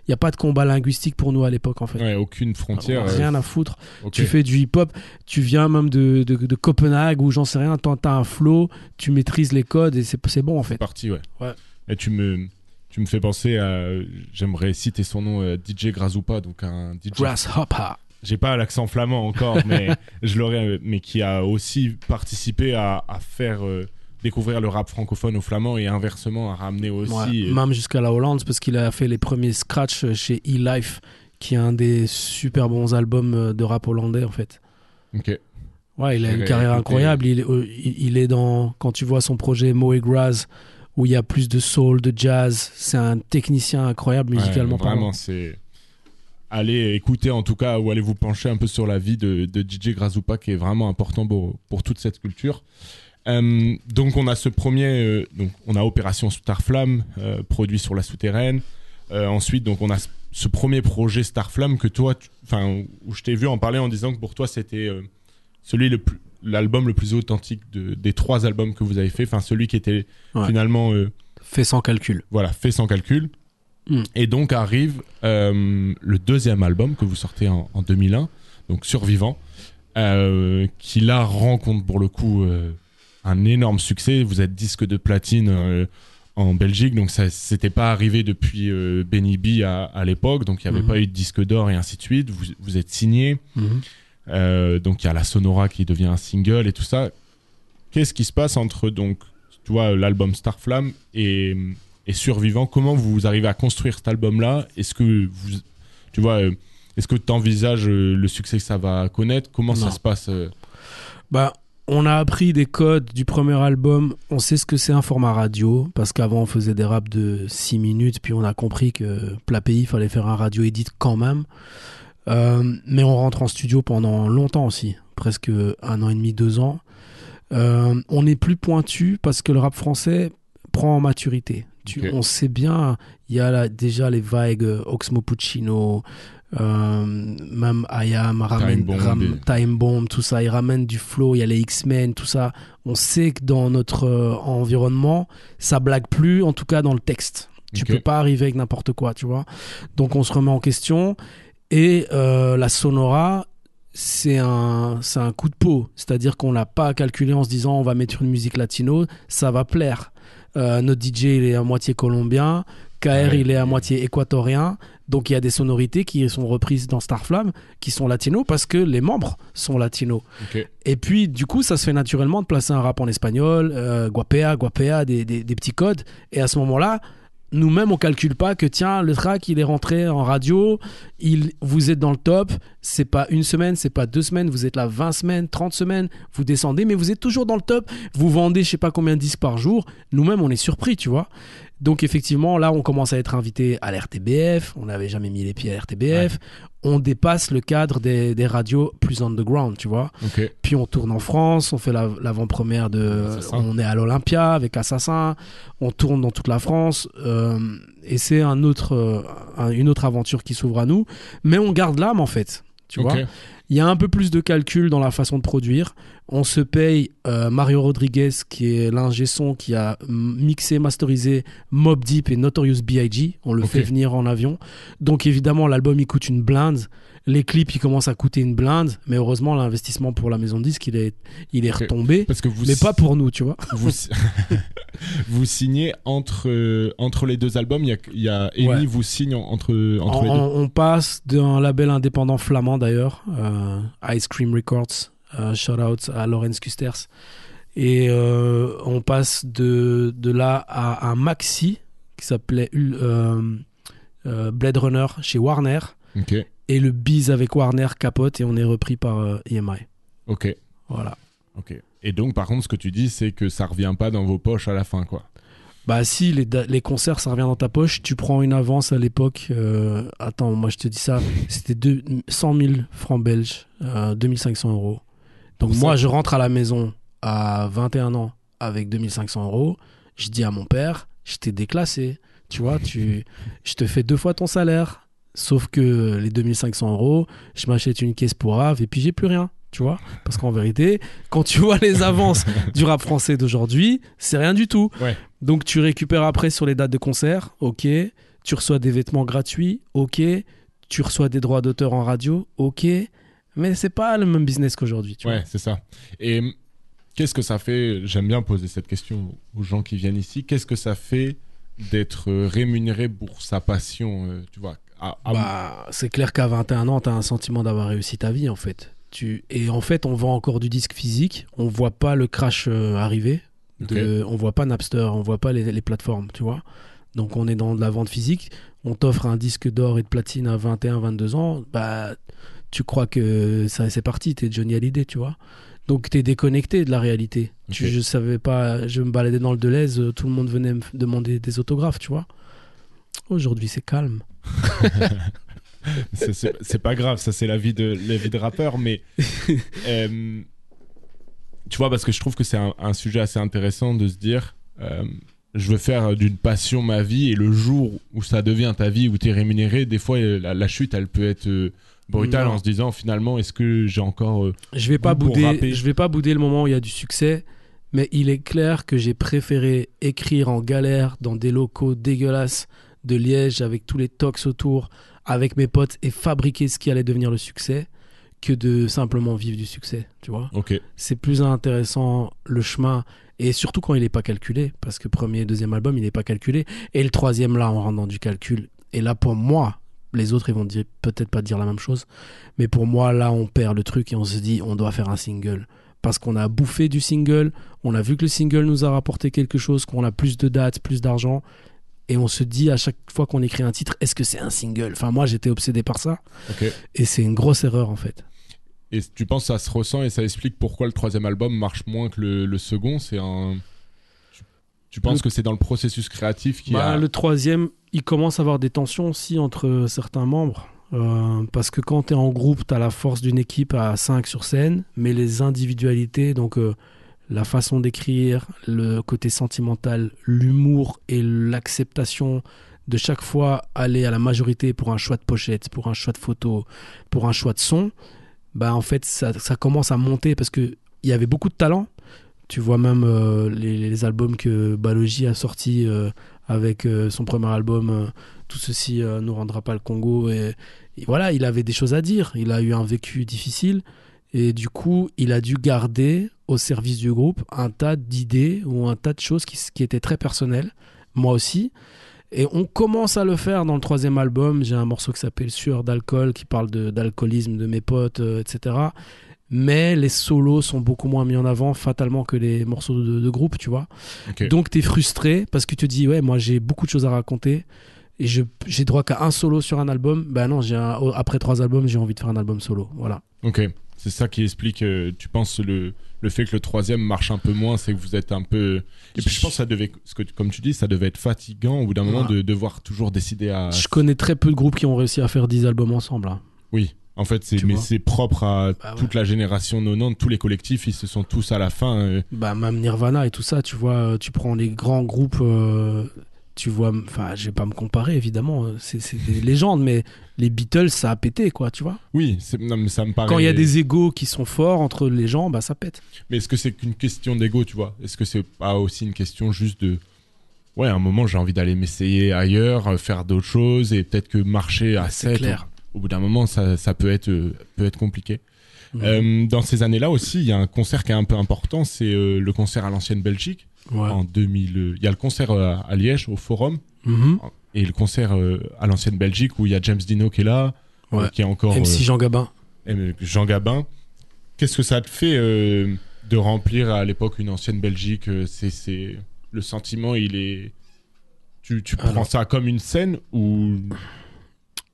Il y a pas de combat linguistique pour nous à l'époque en fait. Ouais, aucune frontière. euh, Rien à foutre. Tu fais du hip-hop, tu viens même de, de, de Copenhague ou j'en sais rien, t'as un flow, tu maîtrises les codes et c'est c'est bon en C'est fait. parti, ouais. Ouais. Et tu me, tu me fais penser à. J'aimerais citer son nom, euh, DJ Grazupa, donc un DJ. Grasshopper. J'ai pas l'accent flamand encore, mais je l'aurais. Mais qui a aussi participé à, à faire euh, découvrir le rap francophone aux flamands et inversement à ramener aussi. Ouais, euh, même jusqu'à la Hollande, parce qu'il a fait les premiers scratchs chez E-Life, qui est un des super bons albums de rap hollandais, en fait. ok. Ouais, il a une carrière incroyable. Il, il il est dans, quand tu vois son projet Moe Graz, où il y a plus de soul, de jazz, c'est un technicien incroyable musicalement Ouais. Vraiment, c'est. Allez écouter en tout cas, ou allez vous pencher un peu sur la vie de, de DJ Grazupa qui est vraiment important pour, pour toute cette culture. Euh, donc on a ce premier, euh, donc on a Opération Starflame, euh, produit sur la souterraine. Ensuite, donc on a ce- premier projet Starflame que toi, enfin, où je t'ai vu en parler en disant que pour toi c'était celui le plus, l'album le plus authentique de, des trois albums que vous avez fait, enfin celui qui était Ouais. finalement euh, Fait sans calcul. voilà, fait sans calcul. Mm. Et donc arrive euh, le deuxième album que vous sortez en, en 2001, donc Survivant, euh, qui là rencontre pour le coup un énorme succès. Vous êtes disque de platine en Belgique, donc ça s'était pas arrivé depuis Benny B à, à l'époque, donc il n'y avait Mhm. pas eu de disque d'or et ainsi de suite. Vous, vous êtes signé, Mhm. Euh, donc il y a la Sonora qui devient un single et tout ça. Qu'est-ce qui se passe entre donc tu vois l'album Starflame et, et Survivant? Comment vous arrivez à construire cet album-là? Est-ce que vous tu vois euh, est-ce que tu envisages le succès que ça va connaître? Comment ça se passe euh? Bah, on a appris des codes du premier album. On sait ce que c'est un format radio. Parce qu'avant, on faisait des raps de 6 minutes. Puis on a compris que plat pays, fallait faire un radio edit quand même. Euh, mais on rentre en studio pendant longtemps aussi. Presque un an et demi, deux ans. Euh, on est plus pointu parce que le rap français prend en maturité. Tu-. On sait bien, il y a là, déjà les vagues Oxmo Puccino, euh, même Ayam, ramène, Bomb ram- et- Time Bomb, tout ça, ils ramènent du flow, il y a les X-Men, tout ça. On sait que dans notre euh, environnement, ça blague plus, en tout cas dans le texte. Tu Ok. peux pas arriver avec n'importe quoi, tu vois. Donc on se remet en question. Et euh, la Sonora, c'est un, c'est un coup de peau. C'est-à-dire qu'on l'a pas calculé en se disant on va mettre une musique latino, ça va plaire. Euh, notre DJ, il est à moitié colombien. KR, Ouais. il est à moitié équatorien. Donc il y a des sonorités qui sont reprises dans Starflame, qui sont latinos parce que les membres sont latinos. Et puis, du coup, ça se fait naturellement de placer un rap en espagnol, euh, guapea, guapea, des, des, des petits codes. Et à ce moment-là, nous-mêmes, on calcule pas que, tiens, le track, il est rentré en radio, il, vous êtes dans le top, c'est pas une semaine, c'est pas deux semaines, vous êtes là 20 semaines, 30 semaines, vous descendez, mais vous êtes toujours dans le top, vous vendez je sais pas combien de disques par jour. Nous-mêmes, on est surpris, tu vois. Donc, effectivement, là, on commence à être invité à l'RTBF, on n'avait jamais mis les pieds à l'RTBF, on dépasse le cadre des, des radios plus underground, tu vois. Puis on tourne en France, on fait la- l'avant-première de. Assassin. On est à l'Olympia avec Assassin, on tourne dans toute la France, euh, et c'est un autre, euh, un- une autre aventure qui s'ouvre à nous. Mais on garde l'âme en fait. Tu vois Il y a un peu plus de calcul dans la façon de produire. On se paye euh, Mario Rodriguez, qui est l'ingé son qui a mixé, masterisé Mob Deep et Notorious B.I.G. On le fait venir en avion. Donc évidemment, l'album il coûte une blinde. Les clips ils commencent à coûter une blinde. Mais heureusement, l'investissement pour la maison de disque il est, il est retombé. Parce que vous Mais pas pour nous, tu vois. vous, vous signez entre, euh, entre les deux albums. Il y a, il y a Amy Ouais. vous signe en- entre, entre On, les deux. on- on passe d'un label indépendant flamand d'ailleurs, euh, Ice Cream Records, euh, shout out à Laurence Kusters. Et euh, on passe de, de là à un maxi qui s'appelait euh, euh, Blade Runner chez Warner. Et le bise avec Warner capote et on est repris par euh, EMI. Ok. Voilà. Ok. Et donc, par contre, ce que tu dis, c'est que ça revient pas dans vos poches à la fin, quoi. Bah si, les, concerts, ça revient dans ta poche. Tu prends une avance à l'époque. euh, attends, moi je te dis ça. C'était deux- 100 000 francs belges, euh, 2500 euros. Donc Pour moi, ça. je rentre à la maison à 21 ans avec 2500 euros. Je dis à mon père, je t'ai déclassé. Tu vois, tu, je te fais deux fois ton salaire. Sauf que les 2500 euros, je m'achète une caisse pour Ave et puis j'ai plus rien. Tu vois Parce qu'en vérité, quand tu vois les avances du rap français d'aujourd'hui, c'est rien du tout. Ouais. Donc tu récupères après sur les dates de concert, ok. Tu reçois des vêtements gratuits, ok. Tu reçois des droits d'auteur en radio, ok. Mais c'est pas le même business qu'aujourd'hui, tu Ouais, c'est ça. Et qu'est-ce que ça fait J'aime bien poser cette question aux gens qui viennent ici. Qu'est-ce que ça fait d'être rémunéré pour sa passion, euh, tu vois. À- à- Bah, c'est clair qu'à 21 ans, tu as un sentiment d'avoir réussi ta vie, en fait. Tu... Et en fait, on vend encore du disque physique. On voit pas le crash euh, arriver. De... On voit pas Napster, on voit pas les, les plateformes, tu vois. Donc, on est dans de la vente physique. On t'offre un disque d'or et de platine à 21, 22 ans. Bah, tu crois que ça c'est parti, t'es Johnny Hallyday, tu vois. Donc, t'es déconnecté de la réalité. Tu, je savais pas, je me baladais dans le Deleuze, euh, tout le monde venait me demander des autographes, tu vois. Aujourd'hui, c'est calme. c'est- pas grave, ça c'est la vie de la vie de rappeur, mais euh, tu vois parce que je trouve que c'est un, un sujet assez intéressant de se dire, euh, je veux faire d'une passion ma vie et le jour où ça devient ta vie où tu es rémunéré, des fois euh, la, la chute elle peut être euh, brutale Non. en se disant finalement est-ce que j'ai encore Je vais pas bouder, je vais pas bouder le moment où il y a du succès, mais il est clair que j'ai préféré écrire en galère dans des locaux dégueulasses de Liège avec tous les tox autour, avec mes potes et fabriquer ce qui allait devenir le succès que de simplement vivre du succès, tu vois. C'est plus intéressant le chemin et surtout quand il n'est pas calculé parce que premier deuxième album il n'est pas calculé et le troisième là on rentre dans du calcul et là pour moi les autres ils vont peut-être pas dire la même chose mais pour moi là on perd le truc et on se dit on doit faire un single parce qu'on a bouffé du single on a vu que le single nous a rapporté quelque chose qu'on a plus de dates plus d'argent et on se dit à chaque fois qu'on écrit un titre est-ce que c'est un single? Enfin moi j'étais obsédé par ça. Et c'est une grosse erreur en fait. Et tu penses que ça se ressent et ça explique pourquoi le troisième album marche moins que le, le second? C'est un tu, tu penses Le- que c'est dans le processus créatif qui Bah, a Le troisième, il commence à avoir des tensions aussi entre certains membres. Euh, parce que quand tu es en groupe, tu as la force d'une équipe à 5 sur scène, mais les individualités, donc euh, la façon d'écrire, le côté sentimental, l'humour et l'acceptation de chaque fois aller à la majorité pour un choix de pochette, pour un choix de photo, pour un choix de son, bah en fait ça, commence à monter parce que il y avait beaucoup de talent. Tu vois même euh, les, albums que Balogi a sortis euh, avec euh, son premier album Tout ceci ne rendra pas le Congo. Et voilà, il avait des choses à dire. Il a eu un vécu difficile. Et du coup, il a dû garder au service du groupe un tas d'idées ou un tas de choses qui, qui étaient très personnelles. Moi aussi. Et on commence à le faire dans le troisième album. J'ai un morceau qui s'appelle Sueur d'alcool, qui parle d'alcoolisme de, mes potes, euh, etc. Mais les solos sont beaucoup moins mis en avant fatalement que les morceaux de, de groupe, tu vois. Ok. Donc tu es frustré parce que tu te dis, ouais, moi j'ai beaucoup de choses à raconter et j'ai droit qu'à un solo sur un album. Ben non, un- après trois albums, j'ai envie de faire un album solo. Voilà. Ok, c'est ça qui explique, euh, tu penses, le, le fait que le troisième marche un peu moins, c'est que vous êtes un peu... Et puis je pense que ça devait, ce que, comme tu dis, ça devait être fatigant au bout d'un moment de devoir toujours décider à... Je connais très peu de groupes qui ont réussi à faire 10 albums ensemble. hein. Oui, en fait, c'est Tu mais vois. c'est propre à Bah ouais. toute la génération 90, tous les collectifs, ils se sont tous à la fin... euh, Bah, même Nirvana et tout ça, tu vois, euh, tu prends les grands groupes, euh, tu vois, enfin, je vais pas me comparer évidemment, euh, c'est des légendes, mais les Beatles, ça a pété, quoi, tu vois. Oui, non, mais ça me paraît... Quand il y a des égos qui sont forts entre les gens, bah ça pète. Mais est-ce que c'est qu'une question d'ego, tu vois? Est-ce que c'est pas aussi une question juste de... Ouais, à un moment, j'ai envie d'aller m'essayer ailleurs, euh, faire d'autres choses, et peut-être que marcher à C'est 7, clair. au, au bout d'un moment, ça, ça peut, être, euh, peut être compliqué. Euh, dans ces années-là aussi, il y a un concert qui est un peu important, c'est euh, le concert à l'ancienne Belgique. Ouais. En 2000, euh, il y a le concert euh, à Liège, au Forum, Mhm. et le concert euh, à l'ancienne Belgique où il y a James Dino qui est là, Ouais. qui est encore MC Jean Gabin. Jean Gabin. Qu'est-ce que ça te fait de remplir à l'époque une ancienne Belgique C'est c'est- le sentiment, il est. Tu, tu prends Alors. ça comme une scène ou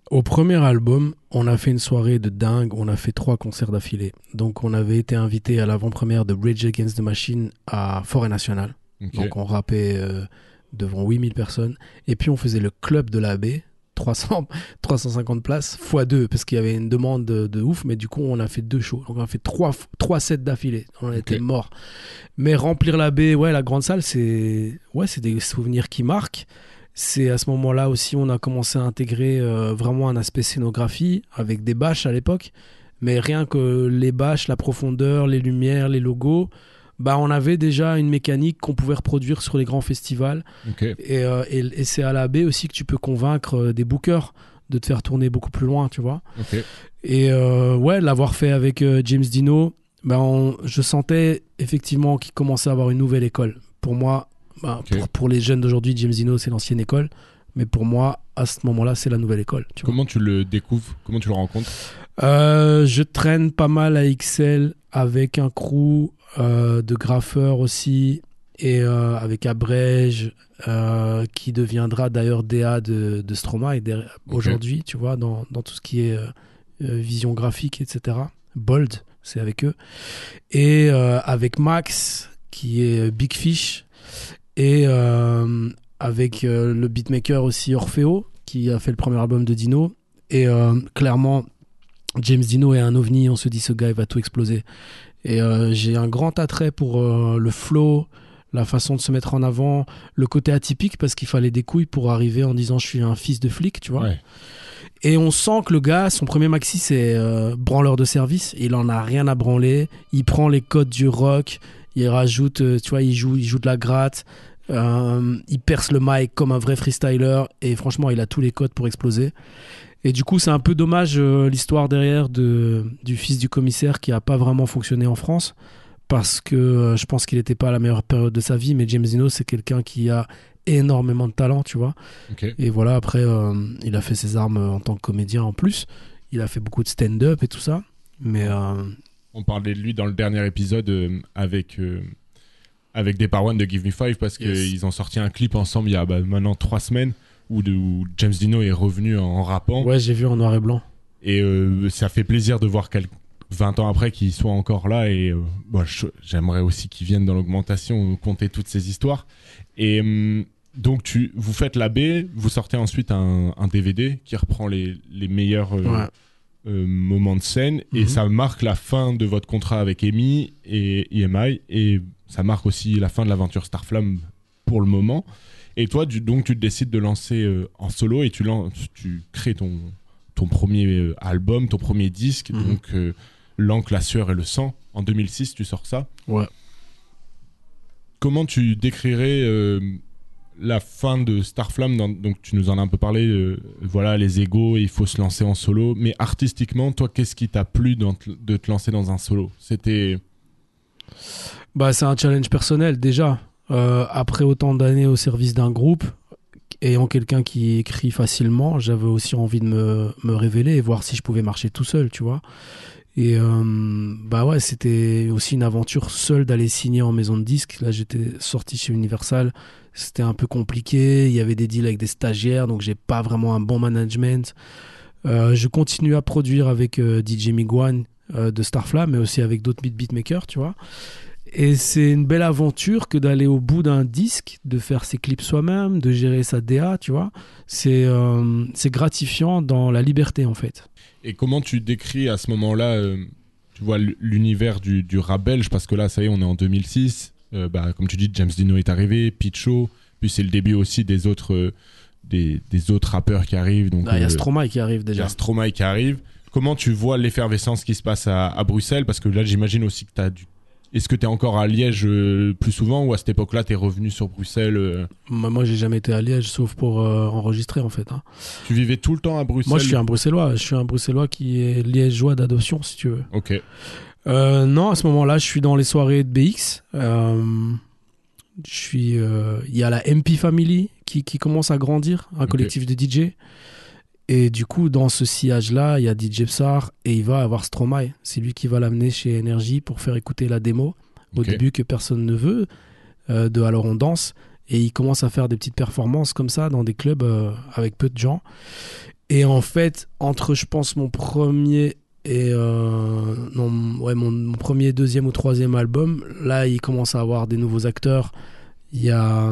Au premier album, on a fait une soirée de dingue, on a fait trois concerts d'affilée. Donc on avait été invité à l'avant-première de Rage Against the Machine à Forêt Nationale. Donc on rappait euh, devant 8000 personnes. Et puis on faisait le club de la baie, 300, 350 places, x 2, parce qu'il y avait une demande de, de ouf, mais du coup on a fait deux shows. Donc on a fait trois, trois sets d'affilée. On était morts. Mais remplir la baie, ouais, la grande salle, c'est ouais, c'est des souvenirs qui marquent. C'est à ce moment-là aussi on a commencé à intégrer euh, vraiment un aspect scénographie avec des bâches à l'époque. Mais rien que les bâches, la profondeur, les lumières, les logos, bah on avait déjà une mécanique qu'on pouvait reproduire sur les grands festivals. Et, euh, et, et c'est à la baie aussi que tu peux convaincre euh, des bookers de te faire tourner beaucoup plus loin, tu vois. Et euh, ouais, l'avoir fait avec euh, James Dino, ben on- je sentais effectivement qu'il commençait à avoir une nouvelle école. Pour moi, Bah, pour, pour les jeunes d'aujourd'hui, James Dino, c'est l'ancienne école. Mais pour moi, à ce moment-là, c'est la nouvelle école. Tu vois. Comment tu le découvres? Comment tu le rencontres? Euh, je traîne pas mal à XL avec un crew euh, de graffeurs aussi et euh, avec Abrège qui deviendra d'ailleurs DA de, de Stromae der- Ok. aujourd'hui, tu vois, dans, dans tout ce qui est vision graphique, etc. Bold, c'est avec eux. Et avec Max qui est Big Fish et euh, avec euh, le beatmaker aussi Orfeo qui a fait le premier album de Dino. Et euh, clairement, James Dino est un ovni, on se dit ce gars il va tout exploser. Et euh, j'ai un grand attrait pour euh, le flow, la façon de se mettre en avant, le côté atypique parce qu'il fallait des couilles pour arriver en disant je suis un fils de flic, tu vois. Ouais. Et on sent que le gars, son premier maxi c'est euh, branleur de service, il en a rien à branler, il prend les codes du rock, il rajoute, tu vois, il joue, il joue de la gratte, euh, il perce le mic comme un vrai freestyler et franchement il a tous les codes pour exploser. Et du coup, c'est un peu dommage euh, l'histoire derrière de, du fils du commissaire qui a pas vraiment fonctionné en France parce que euh, je pense qu'il n'était pas à la meilleure période de sa vie. Mais James Dino, c'est quelqu'un qui a énormément de talent, tu vois. Et voilà, après, il a fait ses armes en tant que comédien en plus. Il a fait beaucoup de stand-up et tout ça. Mais On parlait de lui dans le dernier épisode avec, avec des Parwan de Give Me Five parce qu'ils Yes. ont sorti un clip ensemble il y a bah, maintenant trois semaines où, de- où James Dino est revenu en rappant. ouais, j'ai vu en noir et blanc. Et euh, ça fait plaisir de voir quel- 20 ans après qu'il soit encore là. Et euh, bon, je- j'aimerais aussi qu'il vienne dans l'augmentation compter toutes ces histoires. Et hum, donc, tu, vous faites la B, vous sortez ensuite un, un DVD qui reprend les, les meilleurs euh, Ouais. euh, moments de scène. Et Mhm. ça marque la fin de votre contrat avec EMI et EMI. Et ça marque aussi la fin de l'aventure Starflame pour le moment. Et toi, tu- donc, tu décides de lancer euh, en solo et tu, lances, tu crées ton, ton premier euh, album, ton premier disque, Mhm. donc euh, L'encre, la sueur et le sang. En 2006, tu sors ça. Ouais. Comment tu décrirais la fin de Starflame dans- Donc, tu nous en as un peu parlé. voilà, les égaux, il faut se lancer en solo. Mais artistiquement, toi, qu'est-ce qui t'a plu dans de te lancer dans un solo? C'était. Bah, c'est un challenge personnel déjà. Euh, après autant d'années au service d'un groupe, ayant quelqu'un qui écrit facilement, j'avais aussi envie de me, me révéler et voir si je pouvais marcher tout seul, tu vois. Et euh, bah ouais, c'était aussi une aventure seule d'aller signer en maison de disque. Là, j'étais sorti chez Universal, c'était un peu compliqué. Il y avait des deals avec des stagiaires, donc j'ai pas vraiment un bon management. Euh, je continue à produire avec DJ Miguan de Starflame, mais aussi avec d'autres beat beatmakers, tu vois. Et c'est une belle aventure que d'aller au bout d'un disque, de faire ses clips soi-même, de gérer sa DA, tu vois. C'est euh, c'est gratifiant dans la liberté, en fait. Et comment tu décris à ce moment-là, euh, tu vois, l'univers du, du rap belge? Parce que là, ça y est, on est en 2006. Euh, bah, comme tu dis, James Dino est arrivé, Pitcho. Puis c'est le début aussi des autres, des, des autres rappeurs qui arrivent. Donc, Là, il y a Stromae qui arrive il y déjà. a Stromae qui arrive. Comment tu vois l'effervescence qui se passe à, à Bruxelles? Parce que là, j'imagine aussi que tu as du. Est-ce que tu es encore à Liège euh, plus souvent ou à cette époque-là, tu es revenu sur Bruxelles euh, Moi, moi, j'ai jamais été à Liège, sauf pour euh, enregistrer, en fait. hein. Tu vivais tout le temps à Bruxelles? Moi, je suis un Bruxellois. Je suis un Bruxellois qui est liégeois d'adoption, si tu veux. Ok. Euh, non, à ce moment-là, je suis dans les soirées de BX. Je suis. Il y a la MP Family qui, qui commence à grandir, un collectif de DJ. Et du coup, dans ce sillage-là, il y a DJ Psar et il va avoir Stromae. C'est lui qui va l'amener chez Energy pour faire écouter la démo au début que personne ne veut euh, de Alors on danse. Et il commence à faire des petites performances comme ça dans des clubs euh, avec peu de gens. Et en fait, entre, je pense, mon premier et euh, non, ouais, mon, mon premier, deuxième ou troisième album, là, il commence à avoir des nouveaux acteurs. Il y a,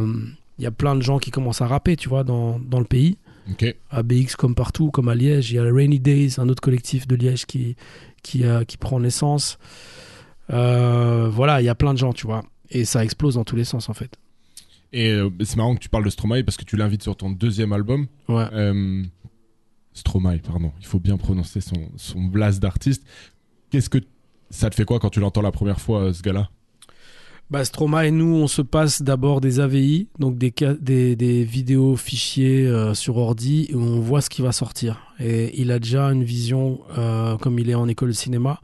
il y a plein de gens qui commencent à rapper, tu vois, dans, dans le pays. Ok. À BX comme partout, comme à Liège. Il y a Rainy Days, un autre collectif de Liège qui, qui, a- qui prend naissance. Euh, voilà, il y a plein de gens, tu vois. Et ça explose dans tous les sens, en fait. Et euh, c'est marrant que tu parles de Stromae parce que tu l'invites sur ton deuxième album. Ouais. Euh, Stromae, pardon. Il faut bien prononcer son, son blast d'artiste. Qu'est-ce que ça te fait quoi quand tu l'entends la première fois, ce gars-là? Bah, Stromae et nous, on se passe d'abord des AVI, donc des, vidéos fichiers euh, sur ordi, où on voit ce qui va sortir. Et il a déjà une vision, euh, comme il est en école de cinéma,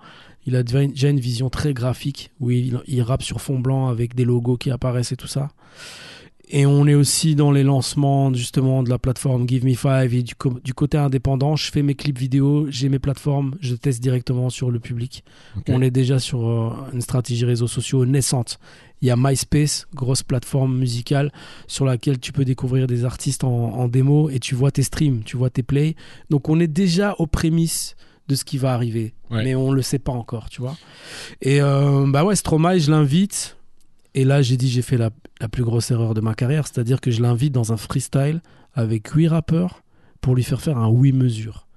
il a déjà une vision très graphique, où il, il rappe sur fond blanc avec des logos qui apparaissent et tout ça. Et on est aussi dans les lancements justement de la plateforme Give Me Five et du, côté indépendant. Je fais mes clips vidéo, j'ai mes plateformes, je teste directement sur le public. On est déjà sur euh, une stratégie réseaux sociaux naissante. Il y a MySpace, grosse plateforme musicale sur laquelle tu peux découvrir des artistes en, en démo et tu vois tes streams, tu vois tes plays. Donc on est déjà aux prémices de ce qui va arriver, Ouais. mais on le sait pas encore, tu vois. Et euh, bah ouais, Stromae, je l'invite. Et là, j'ai dit, j'ai fait la, la plus grosse erreur de ma carrière, c'est-à-dire que je l'invite dans un freestyle avec huit rappeurs pour lui faire faire un oui mesure.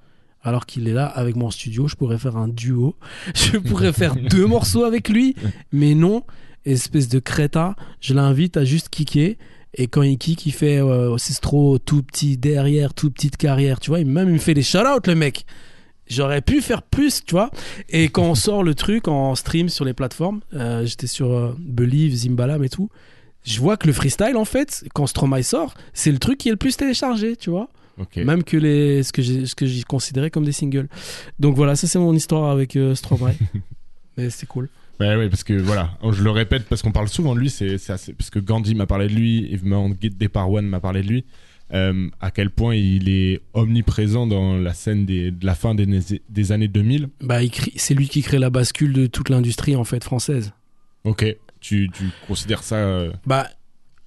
Alors qu'il est là avec mon studio, je pourrais faire un duo, je pourrais faire deux morceaux avec lui, mais non, espèce de crétin, je l'invite à juste kicker. Et quand il kick, il fait euh, c'est trop tout petit derrière, toute petite carrière, tu vois. Il- Même il me fait des shout-out, le mec. J'aurais pu faire plus, tu vois. Et quand on sort le truc en stream sur les plateformes, euh, j'étais sur euh, Believe, Zimbalam et tout, je vois que le freestyle, en fait, quand Stromae sort, c'est le truc qui est le plus téléchargé, tu vois. Même que les, ce que j'ai, considéré comme des singles. Donc voilà, ça c'est mon histoire avec euh, Stromae. Mais c'est cool. Ouais, ouais, parce que voilà, je le répète parce qu'on parle souvent de lui, c'est parce que Gandhi m'a parlé de lui, évidemment Guide Départ One m'a parlé de lui, euh, à quel point il est omniprésent dans la scène des, de la fin des, des années 2000. Bah, c'est lui qui crée la bascule de toute l'industrie en fait française. Ok, tu, tu considères ça. euh, Bah,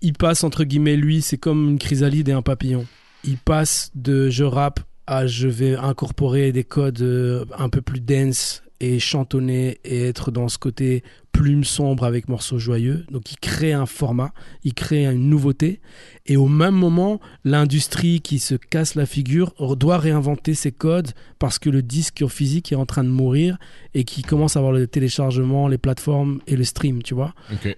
il passe entre guillemets, lui, c'est comme une chrysalide et un papillon. Il passe de je rappe à je vais incorporer des codes euh, un peu plus dense et chantonner et être dans ce côté plume sombre avec morceaux joyeux. Donc il crée un format, il crée une nouveauté. Et au même moment, l'industrie qui se casse la figure doit réinventer ses codes parce que le disque physique est en train de mourir et qui commence à avoir le téléchargement, les plateformes et le stream, tu vois.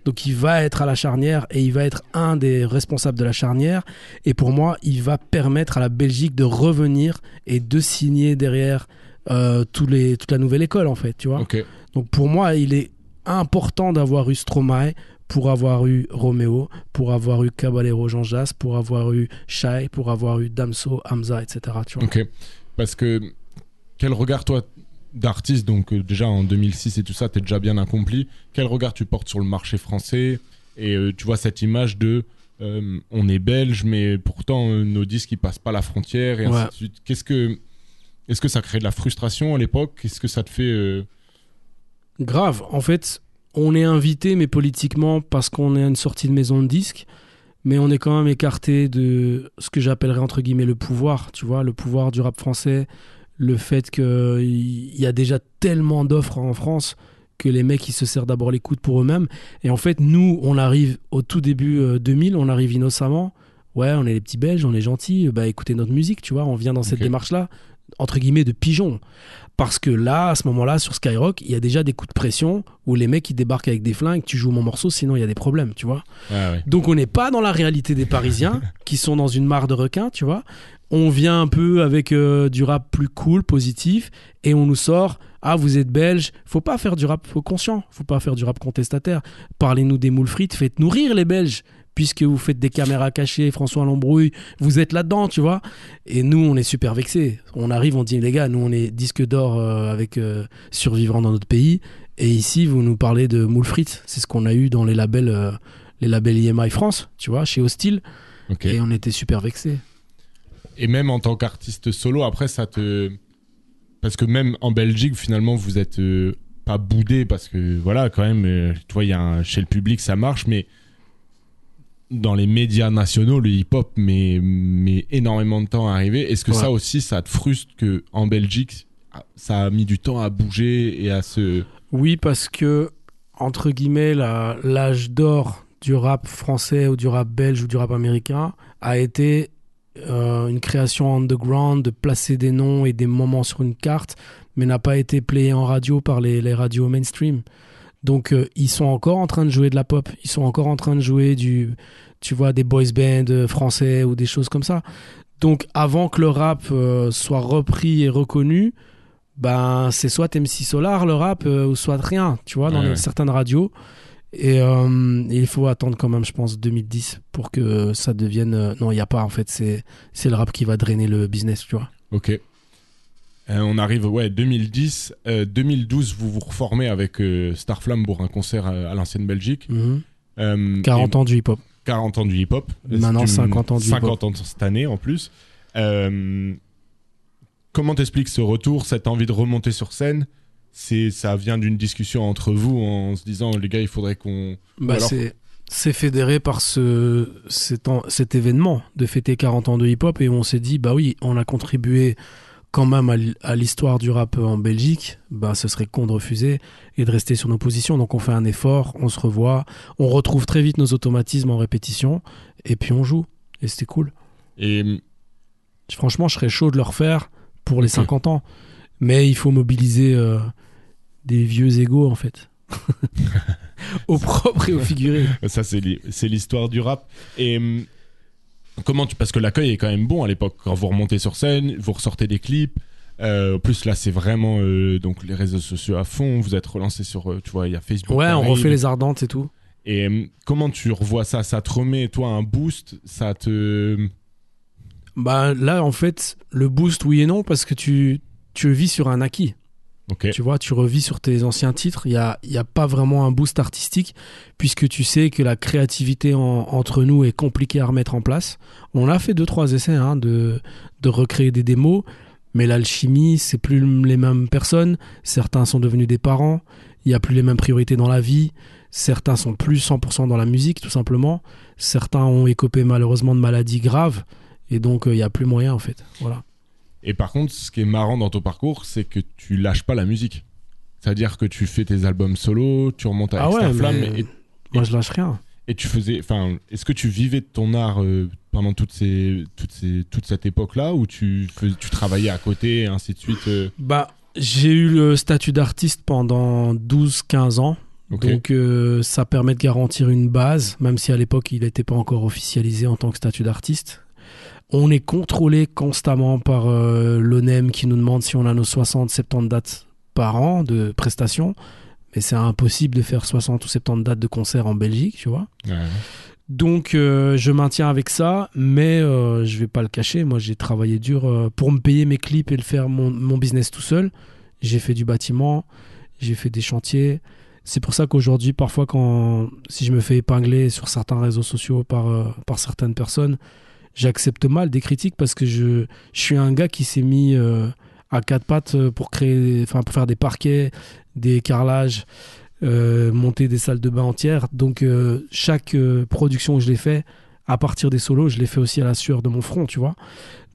Donc il va être à la charnière et il va être un des responsables de la charnière. Et pour moi, il va permettre à la Belgique de revenir et de signer derrière euh, tous les, toute la nouvelle école, en fait, tu vois. Donc pour moi, il est important d'avoir eu Stromae pour avoir eu Roméo, pour avoir eu Caballero Jean Jass, pour avoir eu Shai, pour avoir eu Damso, Hamza, etc. Tu vois. Ok. Parce que quel regard toi d'artiste, donc euh, déjà en 2006 et tout ça, t'es déjà bien accompli. Quel regard tu portes sur le marché français? Et euh, tu vois cette image de euh, on est belge, mais pourtant nos disques ils passent pas la frontière et ainsi de suite. Qu'est-ce que est-ce que ça crée de la frustration à l'époque? Qu'est-ce que ça te fait Grave. En fait, on est invité, mais politiquement, parce qu'on est à une sortie de maison de disques. Mais on est quand même écarté de ce que j'appellerais entre guillemets le pouvoir, tu vois, le pouvoir du rap français, le fait qu'il y a déjà tellement d'offres en France que les mecs ils se servent d'abord les coudes pour eux-mêmes. Et en fait, nous, on arrive au tout début euh, 2000, on arrive innocemment. Ouais, on est les petits Belges, on est gentils, bah écoutez notre musique, tu vois, on vient dans cette démarche-là, entre guillemets, de pigeon. Parce que là, à ce moment-là, sur Skyrock, il y a déjà des coups de pression où les mecs ils débarquent avec des flingues, tu joues mon morceau, sinon il y a des problèmes, tu vois. ouais. Donc on n'est pas dans la réalité des Parisiens qui sont dans une mare de requins, tu vois. On vient un peu avec euh, du rap plus cool, positif, et on nous sort ah vous êtes belge, faut pas faire du rap faut conscient, faut pas faire du rap contestataire. Parlez-nous des moules frites, faites nourrir les Belges. Puisque vous faites des caméras cachées, François Lambrouille, vous êtes là-dedans, tu vois. Et nous, on est super vexés. On arrive, on dit, les gars, nous, on est disque d'or euh, avec euh, survivants dans notre pays. Et ici, vous nous parlez de moules frites. C'est ce qu'on a eu dans les labels, euh, les labels IMI France, tu vois, chez Hostile. Et on était super vexés. Et même en tant qu'artiste solo, après, ça te. Parce que même en Belgique, finalement, vous êtes euh, pas boudé, parce que voilà, quand même, tu vois, y a un- chez le public, ça marche, mais dans les médias nationaux, le hip-hop met, met énormément de temps à arriver. Est-ce que Ouais. ça aussi, ça te frustre que en Belgique, ça a mis du temps à bouger et à se. Oui, parce que, entre guillemets, l'âge d'or du rap français ou du rap belge ou du rap américain a été euh, une création underground de placer des noms et des moments sur une carte, mais n'a pas été playé en radio par les, les radios mainstream. Donc, euh, ils sont encore en train de jouer de la pop, ils sont encore en train de jouer du, tu vois, des boys bands euh, français ou des choses comme ça. Donc, avant que le rap euh, soit repris et reconnu, ben c'est soit MC Solar le rap euh, ou soit rien, tu vois, dans Ouais, les- ouais. certaines radios. Et, et il faut attendre quand même, je pense, 2010 pour que ça devienne. non, il n'y a pas en fait. C'est c'est le rap qui va drainer le business, tu vois. Ok. Euh, on arrive, ouais, 2010. Euh, 2012, vous vous reformez avec euh, Starflame pour un concert à, à l'ancienne Belgique. Mhm. Euh, 40 ans du hip-hop. 40 ans du hip-hop. Maintenant, Tu- 50 ans du 50 ans cette année en plus. Euh, comment t'expliques ce retour, cette envie de remonter sur scène? C'est ça vient d'une discussion entre vous en se disant les gars il faudrait qu'on Bah, alors- c'est c'est fédéré par ce, cet, cet événement de fêter 40 ans de hip-hop et on s'est dit bah oui on a contribué quand même à l'histoire du rap en Belgique bah ce serait con de refuser et de rester sur nos positions. Donc on fait un effort on se revoit on retrouve très vite nos automatismes en répétition et puis on joue. Et c'était cool. Et franchement je serais chaud de le refaire pour les Ok. 50 ans. Mais il faut mobiliser euh, des vieux égaux en fait. Au propre et au figuré. Ça, c'est l'histoire du rap. Et hum, comment tu. Parce que l'accueil est quand même bon à l'époque. Quand vous remontez sur scène, vous ressortez des clips. Euh, en plus, là, c'est vraiment euh, donc les réseaux sociaux à fond. Vous êtes relancé sur. euh, tu vois, il y a Facebook. Ouais, on refait les ardentes et tout. Et comment tu revois ça? Ça te remet, toi, un boost? Ça te. Bah là, en fait, le boost, oui et non, parce que tu, tu vis sur un acquis. Tu vois, tu revis sur tes anciens titres. Il n'y a, y a pas vraiment un boost artistique, puisque tu sais que la créativité en- entre nous est compliquée à remettre en place. On a fait deux, trois essais hein, de, de recréer des démos, mais l'alchimie, c'est plus les mêmes personnes. Certains sont devenus des parents. Il n'y a plus les mêmes priorités dans la vie. Certains sont plus 100% dans la musique, tout simplement. Certains ont écopé malheureusement de maladies graves. Et donc, euh, il n'y a plus moyen, en fait. Voilà. Et par contre, ce qui est marrant dans ton parcours, c'est que tu lâches pas la musique. C'est-à-dire que tu fais tes albums solo, tu remontes à Ah ouais, Flamme mais et, moi, je lâche rien. et tu faisais. Enfin, est-ce que tu vivais de ton art euh, pendant toutes ces, toutes ces, toute cette époque-là ou tu, fais- tu travaillais à côté et ainsi de suite euh, Bah, j'ai eu le statut d'artiste pendant 12-15 ans. Donc, euh, ça permet de garantir une base, même si à l'époque, il n'était pas encore officialisé en tant que statut d'artiste. On est contrôlé constamment par euh, l'ONEM qui nous demande si on a nos 60-70 dates par an de prestations. Mais c'est impossible de faire 60 ou 70 dates de concert en Belgique, tu vois. Ouais. Donc euh, je maintiens avec ça, mais euh, je vais pas le cacher. Moi, j'ai travaillé dur euh, pour me payer mes clips et le faire mon, mon business tout seul. J'ai fait du bâtiment, j'ai fait des chantiers. C'est pour ça qu'aujourd'hui, parfois, quand si je me fais épingler sur certains réseaux sociaux par euh, par certaines personnes, j'accepte mal des critiques parce que je je suis un gars qui s'est mis euh, à quatre pattes euh, pour créer, enfin pour faire des parquets, des carrelages euh, monter des salles de bain entières. Donc euh, chaque production que je l'ai fait, à partir des solos, je l'ai fait aussi à la sueur de mon front, tu vois.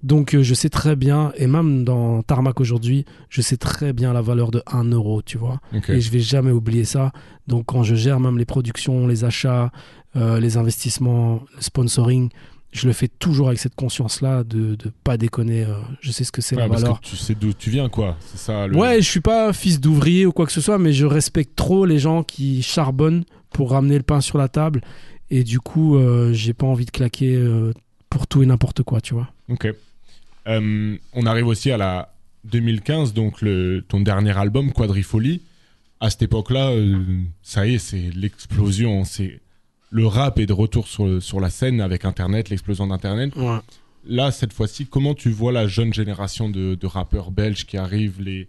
Donc je sais très bien, et même dans Tarmac aujourd'hui, je sais très bien la valeur de 1 euro, tu vois. Et je vais jamais oublier ça. Donc quand je gère même les productions, les achats, les investissements, le sponsoring, je le fais toujours avec cette conscience-là de ne pas déconner. euh, je sais ce que c'est Ouais, la parce valeur. que tu sais d'où tu viens, quoi. C'est ça. Le... Ouais, je suis pas fils d'ouvrier ou quoi que ce soit, mais je respecte trop les gens qui charbonnent pour ramener le pain sur la table. Et du coup, euh, j'ai pas envie de claquer euh, pour tout et n'importe quoi, tu vois. Ok. Euh, on arrive aussi à la 2015, donc le, ton dernier album, Quadrifolie. À cette époque-là, ça y est, c'est l'explosion. C'est le rap est de retour sur, sur la scène avec Internet, l'explosion d'Internet. Ouais. Là, cette fois-ci, comment tu vois la jeune génération de, de rappeurs belges qui arrivent, les,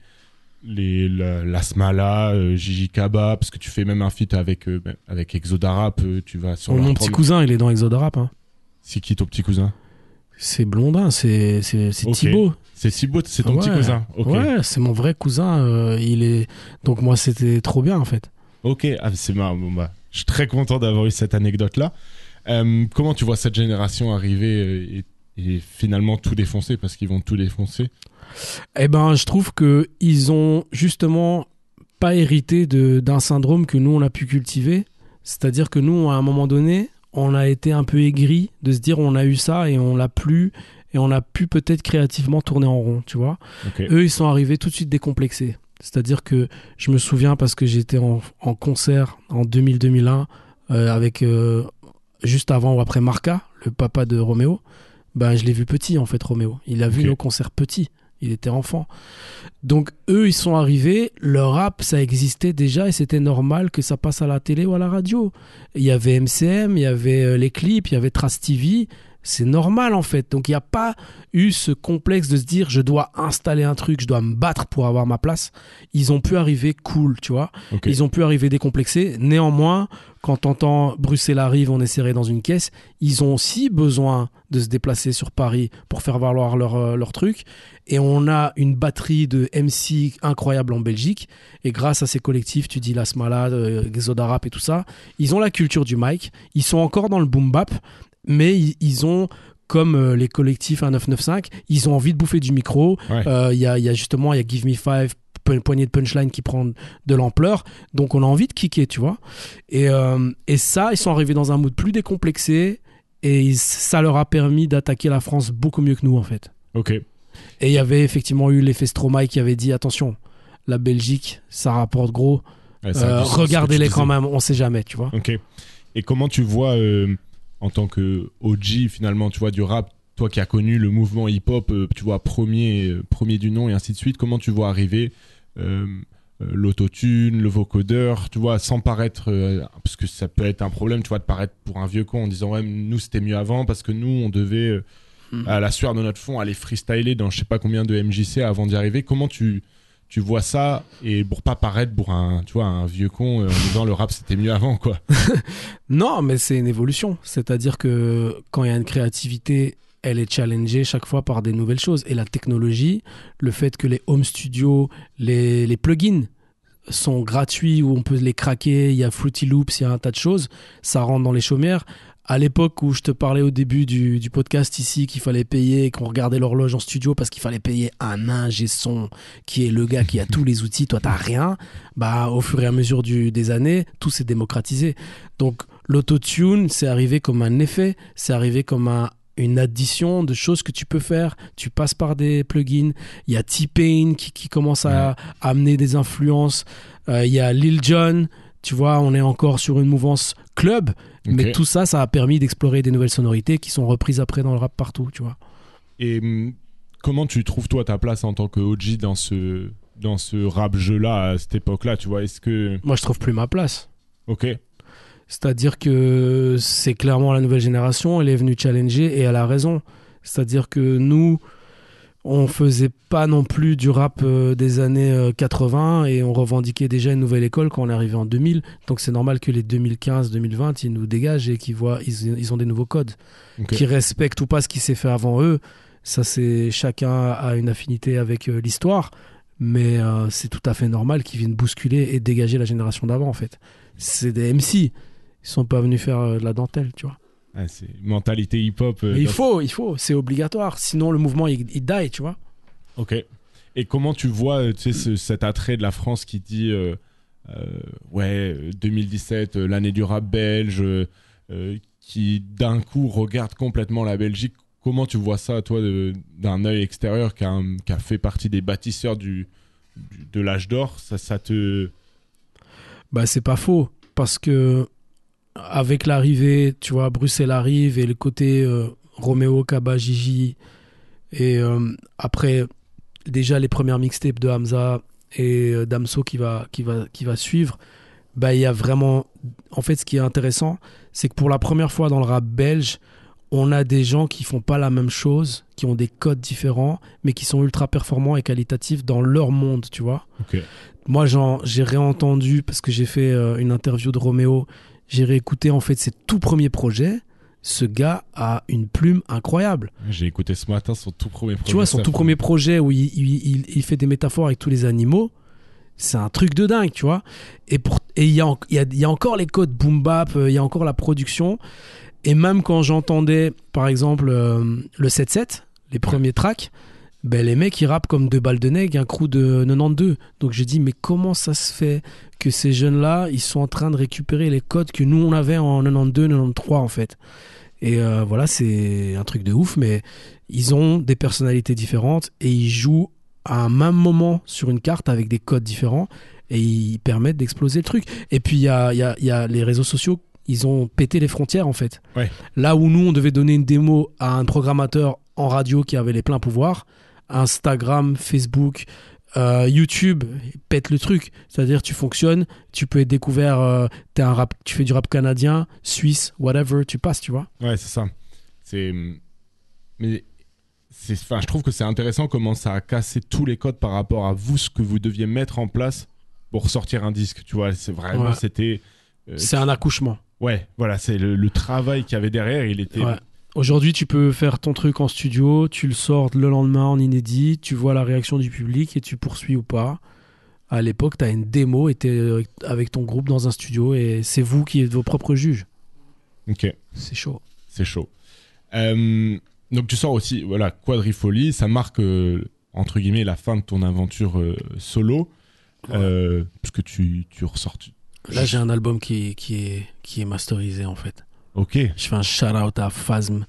les, la, la Smala, euh, Gigi Kaba, parce que tu fais même un feat avec, euh, ben, avec Exodarap, euh, tu vas sur leur Mon petit cousin, il est dans Exode Rap. hein. C'est qui ton petit cousin? C'est Blondin, c'est c'est c'est Ok. Thibaut. C'est Thibaut, c'est ton petit cousin. Ouais, c'est mon vrai cousin. euh, il est donc moi, c'était trop bien en fait. Ok, ah, c'est marrant. Bon, bah, je suis très content d'avoir eu cette anecdote-là. Euh, comment tu vois cette génération arriver euh, et, et finalement tout défoncer parce qu'ils vont tout défoncer? Eh ben, je trouve que ils ont justement pas hérité d'un syndrome que nous on a pu cultiver. C'est-à-dire que nous, à un moment donné, on a été un peu aigri de se dire on a eu ça et on l'a plus et on a pu peut-être créativement tourner en rond, tu vois. Eux, ils sont arrivés tout de suite décomplexés. C'est-à-dire que je me souviens parce que j'étais en, en concert en 2000-2001 euh, avec euh, juste avant ou après Marca, le papa de Roméo. Ben, je l'ai vu petit en fait, Roméo. Il a vu nos concerts petits. Il était enfant. Donc eux, ils sont arrivés, leur rap, ça existait déjà et c'était normal que ça passe à la télé ou à la radio. Il y avait MCM, il y avait euh, les clips, il y avait Trace TV. C'est normal en fait. Donc il n'y a pas eu ce complexe de se dire je dois installer un truc, je dois me battre pour avoir ma place. Ils ont pu arriver cool, tu vois. Ils ont pu arriver décomplexés. Néanmoins, quand t'entends Bruxelles arrive, on est serré dans une caisse, ils ont aussi besoin de se déplacer sur Paris pour faire valoir leur, euh, leur truc. Et on a une batterie de MC incroyable en Belgique. Et grâce à ces collectifs, tu dis Las Malades, euh, Zodarap et tout ça, ils ont la culture du mic. Ils sont encore dans le boom bap, mais ils, ils ont comme euh, les collectifs 1995, ils ont envie de bouffer du micro. Ouais. Euh, Il y, a, il y a justement, il y a Give Me Five, po- poignée de punchline qui prend de l'ampleur. Donc on a envie de kicker, tu vois. Et, euh, et ça, ils sont arrivés dans un mood plus décomplexé. Et ils- ça leur a permis d'attaquer la France beaucoup mieux que nous, en fait. Ok. Et il y avait effectivement eu l'effet Stromae qui avait dit attention, la Belgique, ça rapporte gros. Ouais, Euh, Regardez-les quand même, on sait jamais, tu vois. Ok. Et comment tu vois, euh, en tant que OG finalement, tu vois, du rap, toi qui as connu le mouvement hip-hop, euh, tu vois, premier, euh, premier du nom et ainsi de suite, comment tu vois arriver euh, euh, l'autotune, le vocodeur, tu vois, sans paraître, euh, parce que ça peut être un problème, tu vois, de paraître pour un vieux con en disant, ouais, nous c'était mieux avant parce que nous on devait, euh, Mm. à la sueur de notre fond, aller freestyler dans je sais pas combien de MJC avant d'y arriver. Comment tu, tu vois ça et pour pas paraître pour un, tu vois, un vieux con euh, en disant le rap c'était mieux avant, quoi. Non, mais c'est une évolution. C'est-à-dire que quand il y a une créativité, elle est challengée chaque fois par des nouvelles choses. Et la technologie, le fait que les home studios, les, les plugins sont gratuits où on peut les craquer, il y a Fruity Loops, il y a un tas de choses, ça rentre dans les chaumières. À l'époque où je te parlais au début du, du podcast ici qu'il fallait payer qu'on regardait l'horloge en studio parce qu'il fallait payer un ingé son qui est le gars qui a tous les outils, toi t'as rien, bah au fur et à mesure du, des années, tout s'est démocratisé. Donc l'autotune, c'est arrivé comme un effet, c'est arrivé comme un, une addition de choses que tu peux faire. Tu passes par des plugins. Il y a T-Pain qui, qui commence à, à amener des influences. Euh, il y a Lil Jon. Tu vois, on est encore sur une mouvance club. Mais tout ça, ça a permis d'explorer des nouvelles sonorités qui sont reprises après dans le rap partout, tu vois. Et hum, comment tu trouves toi ta place en tant que OG dans ce dans ce rap jeu là à cette époque là tu vois? Est-ce que Moi, je trouve plus ma place. ok C'est-à-dire que c'est clairement la nouvelle génération, elle est venue challenger et elle a raison. C'est-à-dire que nous, on faisait pas non plus du rap euh, des années euh, 80 et on revendiquait déjà une nouvelle école quand on est arrivé en 2000. Donc c'est normal que les 2015-2020, ils nous dégagent et qu'ils voient, ils, ils ont des nouveaux codes, Ok. qui respectent ou pas ce qui s'est fait avant eux. Ça, c'est chacun a une affinité avec euh, l'histoire, mais euh, c'est tout à fait normal qu'ils viennent bousculer et dégager la génération d'avant en fait. C'est des MC. Ils sont pas venus faire euh, de la dentelle, tu vois. Ah, c'est mentalité hip hop Mais il faut, il faut, c'est obligatoire. Sinon, le mouvement, il, il die, tu vois. ok et comment tu vois euh, tu sais ce- cet attrait de la France qui dit euh, euh, ouais euh, 2017 euh, l'année du rap belge euh, euh, qui d'un coup regarde complètement la Belgique comment tu vois ça toi d'un œil extérieur qui a, un- qui a fait partie des bâtisseurs du, du- de l'âge d'or? Ça ça te Bah, c'est pas faux. Parce que, avec l'arrivée, tu vois, Bruxelles arrive et le côté euh, Roméo, Kaba, Gigi. Et euh, après, déjà les premières mixtapes de Hamza et euh, Damso qui va, qui, va, qui va suivre. Bah, il y a vraiment. En fait, ce qui est intéressant, c'est que pour la première fois dans le rap belge, on a des gens qui font pas la même chose, qui ont des codes différents, mais qui sont ultra performants et qualitatifs dans leur monde, tu vois. Moi, j'ai réentendu parce que j'ai fait euh, une interview de Roméo. J'ai réécouté en fait ses tout premiers projets. Ce gars a une plume incroyable. J'ai écouté ce matin son tout premier projet. tu vois, son tout premier projet où il, il- il- il fait des métaphores avec tous les animaux, c'est un truc de dingue, tu vois. Et il y, y, a, y a encore les codes boom bap, euh, il y a encore la production. Et même quand j'entendais, par exemple, euh, le 7-7, les premiers tracks, ben, les mecs, ils rappent comme deux balles de nègre, un crew de 92. Donc j'ai dit, mais comment ça se fait? Que ces jeunes-là, ils sont en train de récupérer les codes que nous, on avait en 92, 93, en fait. Et euh, voilà, c'est un truc de ouf, mais ils ont des personnalités différentes et ils jouent à un même moment sur une carte avec des codes différents et ils permettent d'exploser le truc. Et puis il y a, il y a- il y a les réseaux sociaux, ils ont pété les frontières en fait. Ouais. Là où nous, on devait donner une démo à un programmateur en radio qui avait les pleins pouvoirs, Instagram, Facebook, euh, YouTube pète le truc. C'est-à-dire tu fonctionnes, tu peux être découvert, euh, t'es un rap, tu fais du rap canadien, suisse, whatever, tu passes, tu vois. Ouais, c'est ça. C'est. Mais. c'est- Enfin, je trouve que c'est intéressant comment ça a cassé tous les codes par rapport à vous, ce que vous deviez mettre en place pour sortir un disque. Tu vois, c'est vraiment, Ouais. c'était. euh, C'est un accouchement. Ouais, voilà, c'est le, le travail qu'il y avait derrière. Il était. Ouais. Aujourd'hui, tu peux faire ton truc en studio, tu le sors le lendemain en inédit, tu vois la réaction du public et tu poursuis ou pas. À l'époque, tu as une démo et tu avec ton groupe dans un studio et c'est vous qui êtes vos propres juges. Ok. C'est chaud. C'est chaud. Euh, donc tu sors aussi, voilà, Quadrifolie, ça marque euh, entre guillemets la fin de ton aventure euh, solo, euh, parce que tu, tu ressors. tu- Là, j'ai un album qui, qui, est, qui est masterisé en fait. Ok, Je fais un shout-out à Phasm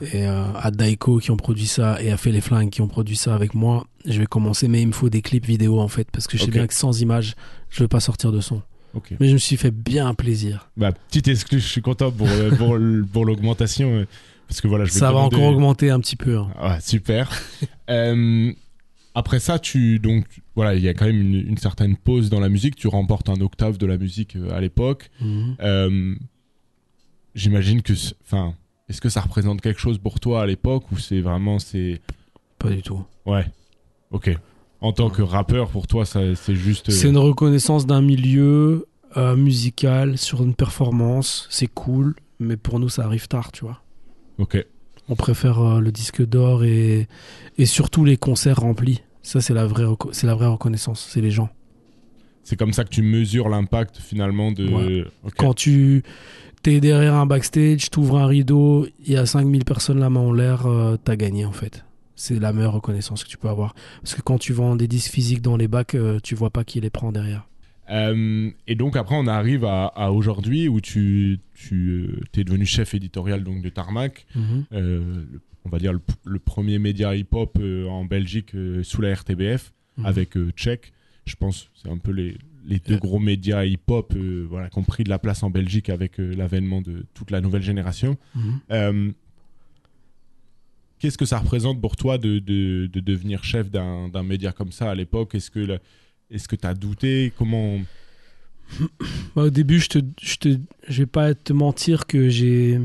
et euh, à Daiko qui ont produit ça et à Fait les Flingues qui ont produit ça avec moi. Je vais commencer, mais il me faut des clips vidéo en fait, parce que je sais bien que sans images, je vais pas sortir de son. Mais je me suis fait bien plaisir. Bah petite exclus, je suis content pour euh, pour, l'augmentation, euh, parce que voilà, je Ça va demander- encore augmenter un petit peu. hein. Ah, super. Euh, après ça, tu donc voilà, il y a quand même une, une certaine pause dans la musique. Tu remportes un octave de la musique à l'époque. Mhm. Euh, J'imagine que, enfin, est-ce que ça représente quelque chose pour toi à l'époque ou c'est vraiment c'est Pas du tout. ouais, ok. En tant que rappeur, pour toi, c'est juste. euh, C'est une reconnaissance d'un milieu euh, musical sur une performance. C'est cool, mais pour nous, ça arrive tard, tu vois. Ok. On préfère euh, le disque d'or et, et surtout les concerts remplis. Ça, c'est la vraie, c'est la vraie reconnaissance. C'est les gens. C'est comme ça que tu mesures l'impact finalement de. Ouais. Ok. Quand tu es derrière un backstage, tu ouvres un rideau, il y a 5000 personnes la main en l'air, euh, t'as gagné en fait. C'est la meilleure reconnaissance que tu peux avoir. Parce que quand tu vends des disques physiques dans les bacs, euh, tu vois pas qui les prend derrière. Euh, et donc après, on arrive à, à aujourd'hui où tu, tu es devenu chef éditorial donc de Tarmac. euh, le- on va dire le, le premier média hip-hop euh, en Belgique euh, sous la RTBF Mhm. avec euh, Check. Je pense c'est un peu les, les deux gros médias hip-hop euh, voilà, qui ont pris de la place en Belgique avec euh, l'avènement de toute la nouvelle génération. Mhm. Euh, Qu'est-ce que ça représente pour toi de, de- de devenir chef d'un d'un média comme ça à l'époque? Est-ce que tu as douté? Comment? Bah, au début, je te, je te, je vais pas te mentir que j'ai,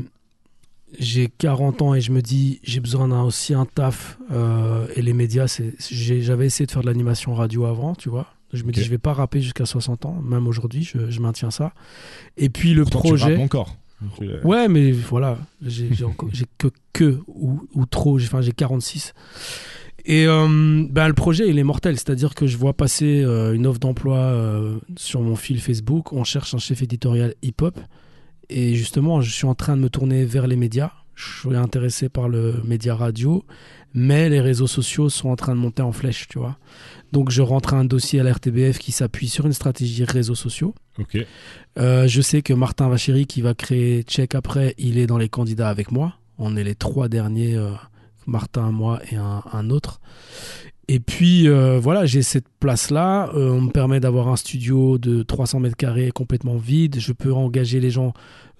j'ai 40 ans et je me dis, j'ai besoin d'un aussi un taf. euh, et les médias, c'est, j'avais essayé de faire de l'animation radio avant, tu vois. Je me dis, Ok. je vais pas rapper jusqu'à 60 ans, même aujourd'hui, je, je maintiens ça. Et puis le Pourtant, tu projet. encore Tu l'as- Ouais, mais voilà, j'ai encore- que, que ou, ou trop, enfin j'ai 46. Et euh, ben, le projet, il est mortel, c'est-à-dire que je vois passer euh, une offre d'emploi euh, sur mon fil Facebook, on cherche un chef éditorial hip-hop, et justement, je suis en train de me tourner vers les médias, je suis intéressé par le média radio, mais les réseaux sociaux sont en train de monter en flèche, tu vois. Donc je rentre un dossier à la RTBF qui s'appuie sur une stratégie réseaux sociaux. Euh, je sais que Martin Vachéry, qui va créer Check après, il est dans les candidats avec moi. On est les trois derniers, euh, Martin, moi et un, un autre. Et puis euh, voilà, j'ai cette place-là. Euh, on me permet d'avoir un studio de 300 mètres carrés complètement vide. Je peux engager les gens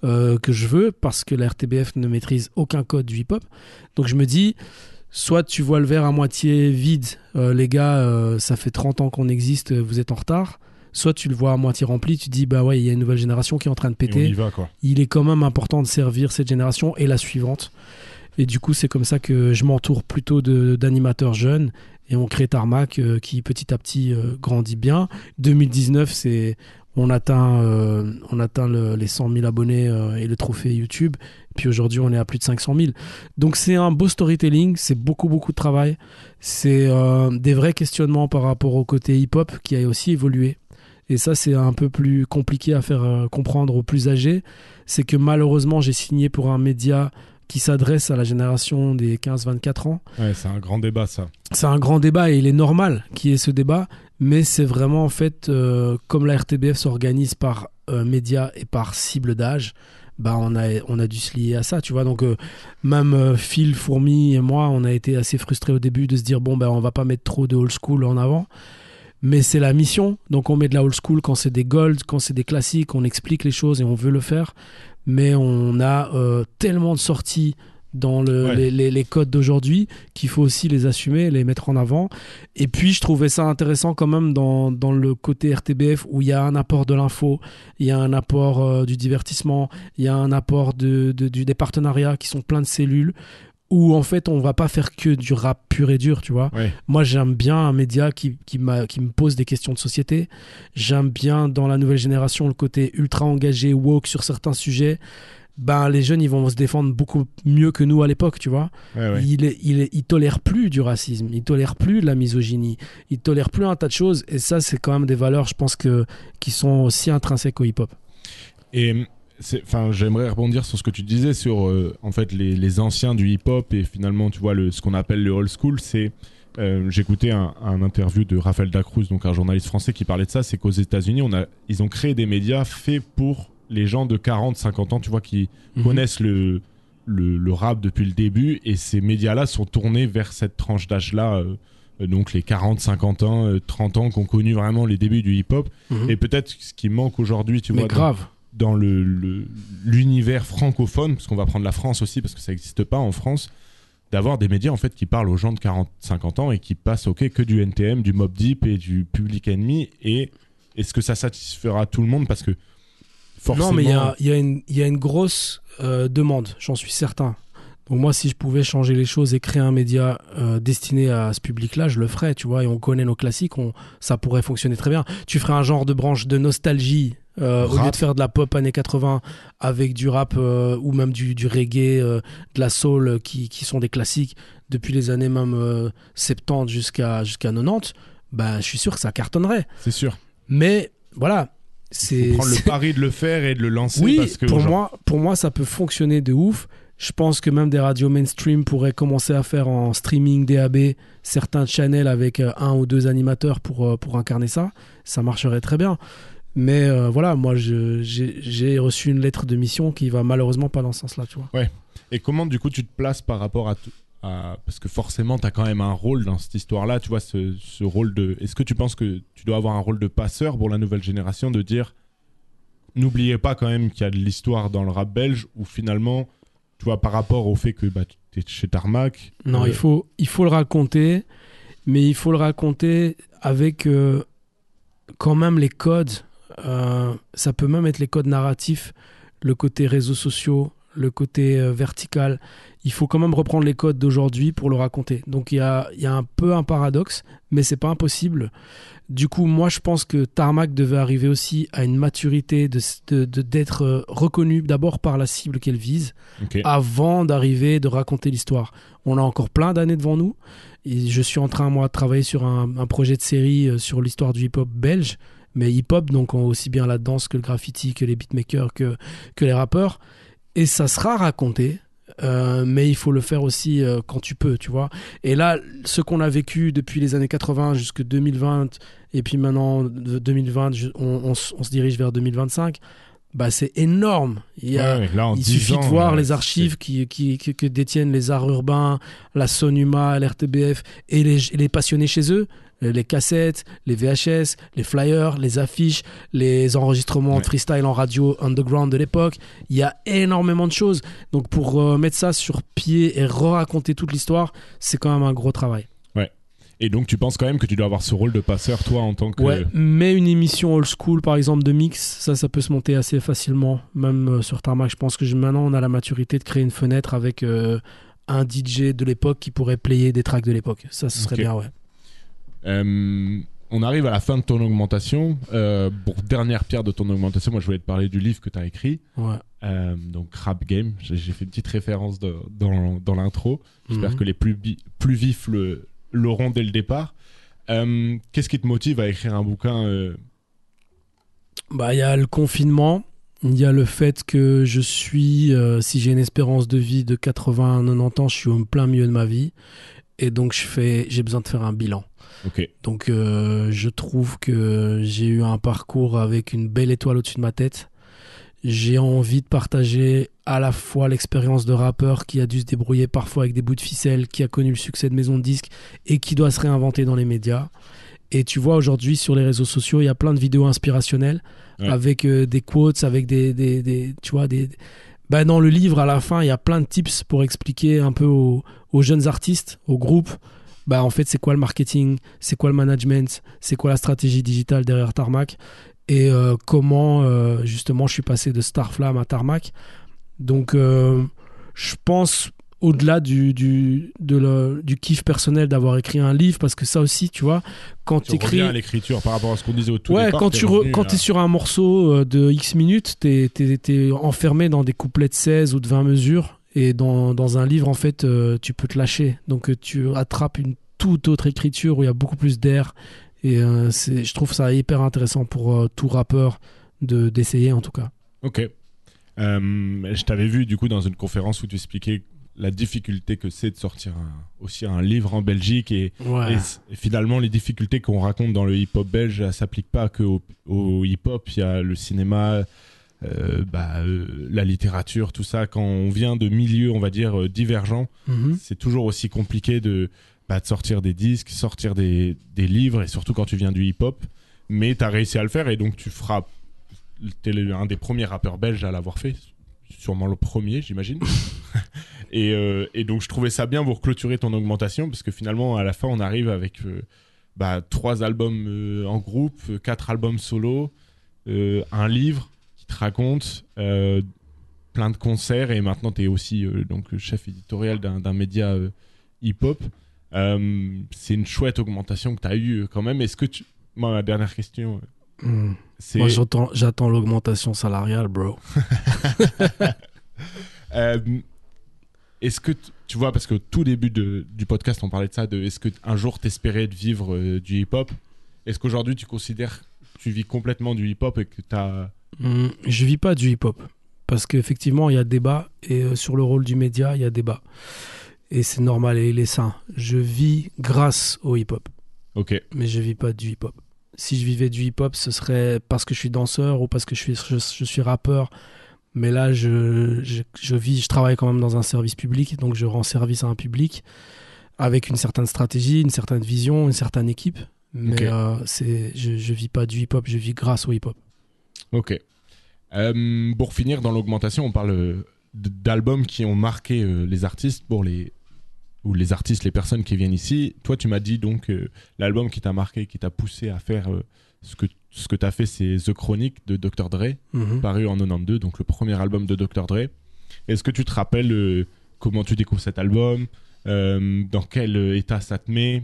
euh, que je veux parce que la RTBF ne maîtrise aucun code du hip-hop. Donc je me dis, soit tu vois le verre à moitié vide, euh, les gars, euh, ça fait 30 ans qu'on existe, vous êtes en retard. Soit tu le vois à moitié rempli, tu dis, bah ouais, il y a une nouvelle génération qui est en train de Et on péter y va quoi. il est quand même important de servir cette génération et la suivante. Et du coup, c'est comme ça que je m'entoure plutôt d'animateurs jeunes et on crée Tarmac euh, qui petit à petit euh, grandit bien. 2019, c'est on atteint, euh, on atteint le- les 100 000 abonnés euh, et le trophée YouTube. Puis aujourd'hui, on est à plus de 500 000. Donc c'est un beau storytelling, c'est beaucoup beaucoup de travail. C'est euh, des vrais questionnements par rapport au côté hip-hop qui a aussi évolué. Et ça, c'est un peu plus compliqué à faire euh, comprendre aux plus âgés c'est que malheureusement j'ai signé pour un média qui s'adresse à la génération des 15-24 ans. Ouais, c'est un grand débat ça. C'est un grand débat et il est normal qu'il y ait ce débat, mais c'est vraiment en fait euh, comme la RTBF s'organise par médias et par cible d'âge. Bah on a on a dû se lier à ça, tu vois. Donc euh, même euh, Phil, Fourmi et moi, on a été assez frustrés au début de se dire bon ben on va pas mettre trop de old school en avant. Mais c'est la mission, donc on met de la old school quand c'est des gold, quand c'est des classiques, on explique les choses et on veut le faire. Mais on a euh, tellement de sorties dans le, Ouais. les, les- les codes d'aujourd'hui, qu'il faut aussi les assumer, les mettre en avant. Et puis, je trouvais ça intéressant quand même dans, dans le côté RTBF où il y a un apport de l'info, il y a un apport euh, du divertissement, il y a un apport de, des partenariats qui sont pleins de cellules où en fait on va pas faire que du rap pur et dur, tu vois. Ouais. Moi j'aime bien un média qui, qui me pose des questions de société. J'aime bien dans la nouvelle génération le côté ultra engagé, woke sur certains sujets. Ben, les jeunes ils vont se défendre beaucoup mieux que nous à l'époque, tu vois. Ouais, ouais. Il, est, il, est- il tolère plus du racisme, il tolère plus de la misogynie, il tolère plus un tas de choses. Et ça, c'est quand même des valeurs, je pense, que, qui sont aussi intrinsèques au hip-hop. Et c'est- enfin, j'aimerais rebondir sur ce que tu disais sur euh, en fait les, les anciens du hip-hop et finalement, tu vois, le, ce qu'on appelle le old school. C'est euh, j'écoutais un, un interview de Raphaël Dacruz, donc un journaliste français, qui parlait de ça. C'est qu'aux États-Unis, on a, ils ont créé des médias faits pour les gens de 40, 50 ans, tu vois, qui Mhm. connaissent le, le, le rap depuis le début. Et ces médias-là sont tournés vers cette tranche d'âge-là. euh, euh, donc les 40, 50 ans, euh, 30 ans qui ont connu vraiment les débuts du hip-hop. Mhm. Et peut-être ce qui manque aujourd'hui, tu Mais vois, dans- grave. dans le le- l'univers francophone, parce qu'on va prendre la France aussi, parce que ça n'existe pas en France, d'avoir des médias en fait qui parlent aux gens de 40, 50 ans et qui passent ok que du NTM, du Mob Deep et du Public Enemy. Et est-ce que ça satisfera tout le monde? Parce que forcément. Non, mais il y a, il y a une- il y a une grosse euh, demande, j'en suis certain. Donc moi, si je pouvais changer les choses et créer un média euh, destiné à ce public-là, je le ferais, tu vois. Et on connaît nos classiques, on, ça pourrait fonctionner très bien. Tu ferais un genre de branche de nostalgie euh, au lieu de faire de la pop années 80 avec du rap euh, ou même du, du reggae, euh, de la soul qui, qui sont des classiques depuis les années même euh, 70 jusqu'à jusqu'à 90. Bah, je suis sûr que ça cartonnerait. C'est sûr. Mais voilà, Il c'est prendre le pari de le faire et de le lancer. oui, parce que pour, genre- moi, pour moi, ça peut fonctionner de ouf. Je pense que même des radios mainstream pourraient commencer à faire en streaming DAB certains channels avec euh, un ou deux animateurs pour, euh, pour incarner ça. Ça marcherait très bien. Mais euh, voilà, moi, j'ai reçu une lettre de mission qui va malheureusement pas dans ce sens-là, tu vois. Et comment du coup tu te places par rapport à, à- parce que forcément tu as quand même un rôle dans cette histoire-là, tu vois ce, ce rôle de est-ce que tu penses que tu dois avoir un rôle de passeur pour la nouvelle génération de dire n'oubliez pas quand même qu'il y a de l'histoire dans le rap belge où finalement tu vois par rapport au fait que bah, tu es chez Tarmac Non, euh, il, faut, il faut le raconter, mais il faut le raconter avec euh, quand même les codes. euh, ça peut même être les codes narratifs, le côté réseaux sociaux, le côté euh, vertical. Il faut quand même reprendre les codes d'aujourd'hui pour le raconter. Donc il y a, il y a un peu un paradoxe, mais c'est pas impossible. Du coup, moi, je pense que Tarmac devait arriver aussi à une maturité de de- de- d'être euh, reconnu d'abord par la cible qu'elle vise avant d'arriver de raconter l'histoire. On a encore plein d'années devant nous. Et je suis en train, moi, de travailler sur un, un projet de série euh, sur l'histoire du hip-hop belge. Mais hip-hop, donc aussi bien la danse que le graffiti, que les beatmakers, que, que les rappeurs. Et ça sera raconté. Euh, mais il faut le faire aussi euh, quand tu peux, tu vois. Et là, ce qu'on a vécu depuis les années 80 jusqu'à 2020, et puis maintenant de 2020, je- on, on s- on se dirige vers 2025, bah c'est énorme. Il y a, Ouais, ouais, là, en il 10 suffit ans, de voir euh, les archives qui, qui- qui- que détiennent les arts urbains, la Sonuma, l'RTBF et les, et les passionnés chez eux. Les cassettes, les VHS, les flyers, les affiches, les enregistrements Ouais. freestyle en radio underground de l'époque. Il y a énormément de choses. Donc pour euh, mettre ça sur pied et re-raconter toute l'histoire, c'est quand même un gros travail. Et donc tu penses quand même que tu dois avoir ce rôle de passeur toi en tant que Ouais, mais une émission old school, par exemple, de mix, ça, ça peut se monter assez facilement. Même euh, sur Tarmac, je pense que je- maintenant, on a la maturité de créer une fenêtre avec euh, un DJ de l'époque qui pourrait player des tracks de l'époque. Ça, ce serait bien, ouais. Euh, on arrive à la fin de ton augmentation. Euh, pour dernière pierre de ton augmentation, moi je voulais te parler du livre que tu as écrit. ouais. Euh, donc Rap Game, j'ai fait une petite référence de- dans, dans l'intro. J'espère Mhm. que les plus, vifs le- l'auront dès le départ. Euh, Qu'est-ce qui te motive à écrire un bouquin Bah, il y a le confinement. Il y a le fait que je suis, si j'ai une espérance de vie de 80-90 ans, je suis au plein milieu de ma vie. Et donc, je fais, j'ai besoin de faire un bilan. Donc euh, je trouve que j'ai eu un parcours avec une belle étoile au-dessus de ma tête. J'ai envie de partager à la fois l'expérience de rappeur qui a dû se débrouiller parfois avec des bouts de ficelle, qui a connu le succès de maison de disques et qui doit se réinventer dans les médias. Et tu vois aujourd'hui sur les réseaux sociaux, il y a plein de vidéos inspirationnelles Ouais. avec euh, des quotes, avec des, des, des- tu vois des bah, dans le livre, à la fin, il y a plein de tips pour expliquer un peu aux, aux jeunes artistes, aux groupes, bah, en fait, c'est quoi le marketing, c'est quoi le management, c'est quoi la stratégie digitale derrière Tarmac, et euh, comment, euh, justement, je suis passé de Starflame à Tarmac. Donc, euh, je pense au-delà du, du, de le- du kiff personnel d'avoir écrit un livre, parce que ça aussi, tu vois, quand Tu tu écris. à l'écriture par rapport à ce qu'on disait au tout Ouais, départ. quand tu re- revenu quand es sur un morceau de X minutes, t'es es, enfermé dans des couplets de 16 ou de 20 mesures. Et dans, dans un livre, en fait, euh, tu peux te lâcher. Donc euh, tu attrapes une toute autre écriture où il y a beaucoup plus d'air. Et euh, je trouve ça hyper intéressant pour tout rappeur de d'essayer, en tout cas. Ok. Je t'avais vu du coup dans une conférence où tu expliquais la difficulté que c'est de sortir un- aussi un livre en Belgique et, Ouais. et c- et finalement les difficultés qu'on raconte dans le hip-hop belge elles s'appliquent pas que au, au hip-hop. Il y a le cinéma, euh, bah, euh, la littérature, tout ça. Quand on vient de milieux, on va dire, euh, divergents, Mhm. c'est toujours aussi compliqué de, bah, de sortir des disques, sortir des, des livres, et surtout quand tu viens du hip-hop. Mais tu as réussi à le faire, et donc tu feras. T'es un des premiers rappeurs belges à l'avoir fait, sûrement le premier, j'imagine. et, euh, et donc je trouvais ça bien pour clôturer ton augmentation, parce que finalement, à la fin, on arrive avec euh, bah, trois albums euh, en groupe, quatre albums solo, un livre te raconte. euh, plein de concerts et maintenant tu es aussi euh, donc chef éditorial d'un média euh, hip-hop. Euh, c'est une chouette augmentation que tu as eue quand même. Est-ce que tu... Moi, ma dernière question, c'est... Moi, j'attends l'augmentation salariale, bro. Est-ce que tu vois, parce que au tout début de- du podcast, on parlait de ça, de est-ce que un jour t'espérais de vivre du hip-hop? Est-ce qu'aujourd'hui tu considères que tu vis complètement du hip-hop et que tu as... Hmm, je vis pas du hip-hop. Parce qu'effectivement, il y a débat. Et euh, sur le rôle du média, il y a débat. Et c'est normal et il est sain. Je vis grâce au hip-hop. Ok, Mais je vis pas du hip-hop. Si je vivais du hip-hop, ce serait parce que je suis danseur ou parce que je suis, je, je suis rappeur. Mais là, je, je, je vis, je travaille quand même dans un service public. Donc, je rends service à un public avec une certaine stratégie, une certaine vision, une certaine équipe. Mais euh, c'est, je, je vis pas du hip-hop, je vis grâce au hip-hop. Ok. Euh, pour finir, dans l'augmentation, on parle euh, d'albums qui ont marqué euh, les artistes pour les ou les artistes, les personnes qui viennent ici. Toi, tu m'as dit donc euh, l'album qui t'a marqué, qui t'a poussé à faire euh, ce que ce que t'as fait, c'est The Chronic de Dr Dre. Mhm. paru en 92, donc le premier album de Dr. Dre. Est-ce que tu te rappelles euh, comment tu découvres cet album? Dans quel état ça te met?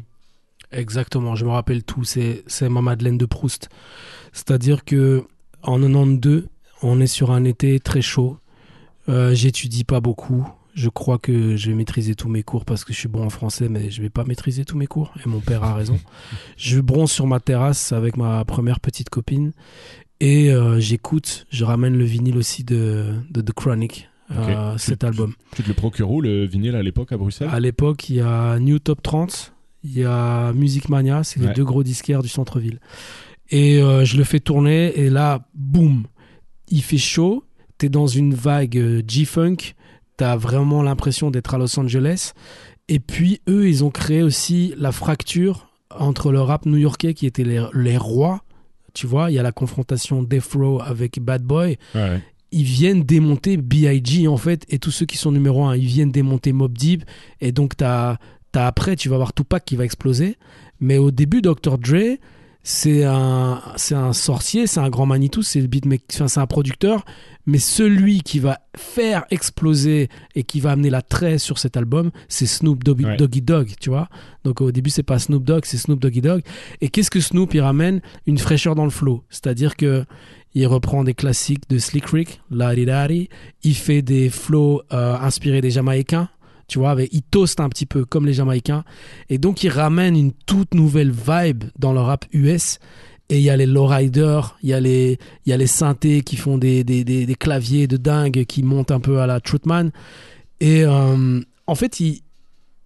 Exactement, je me rappelle tout. C'est, c'est ma Madeleine de Proust. C'est-à-dire que en 92, on est sur un été très chaud. Euh, j'étudie pas beaucoup. Je crois que je vais maîtriser tous mes cours parce que je suis bon en français, mais je vais pas maîtriser tous mes cours. Et mon père a raison. je bronze sur ma terrasse avec ma première petite copine et euh, j'écoute. Je ramène le vinyle aussi de, de The Chronic, euh, cet album. Tu te le procures où le vinyle à l'époque à Bruxelles? À l'époque, il y a New Top 30, il y a Music Mania, c'est les deux gros disquaires du centre-ville. Et euh, je le fais tourner, et là, boum, il fait chaud, t'es dans une vague euh, G-Funk, t'as vraiment l'impression d'être à Los Angeles. Et puis, eux, ils ont créé aussi la fracture entre le rap new-yorkais qui était les, les rois. Tu vois, il y a la confrontation Death Row avec Bad Boy Ouais. ils viennent démonter B.I.G. en fait et tous ceux qui sont numéro un ils viennent démonter Mob Deep et donc t'as as après tu vas voir Tupac qui va exploser mais au début Dr Dre c'est un c'est un sorcier c'est un grand Manitou c'est le beatmaker enfin, c'est un producteur mais celui qui va faire exploser et qui va amener la trait sur cet album c'est Snoop Doggy, Ouais. Doggy Dogg tu vois donc au début c'est pas Snoop Dogg c'est Snoop Doggy Dogg et qu'est-ce que Snoop il ramène une fraîcheur dans le flow c'est à dire que il reprend des classiques de Slick Rick, La Di Dadi. Il fait des flows euh, inspirés des Jamaïcains. Tu vois, avec, il toast un petit peu comme les Jamaïcains. Et donc, il ramène une toute nouvelle vibe dans le rap US. Et il y a les lowriders, il y a les, il y a les synthés qui font des, des, des, des claviers de dingue qui montent un peu à la Truthman. Et euh, en fait, il,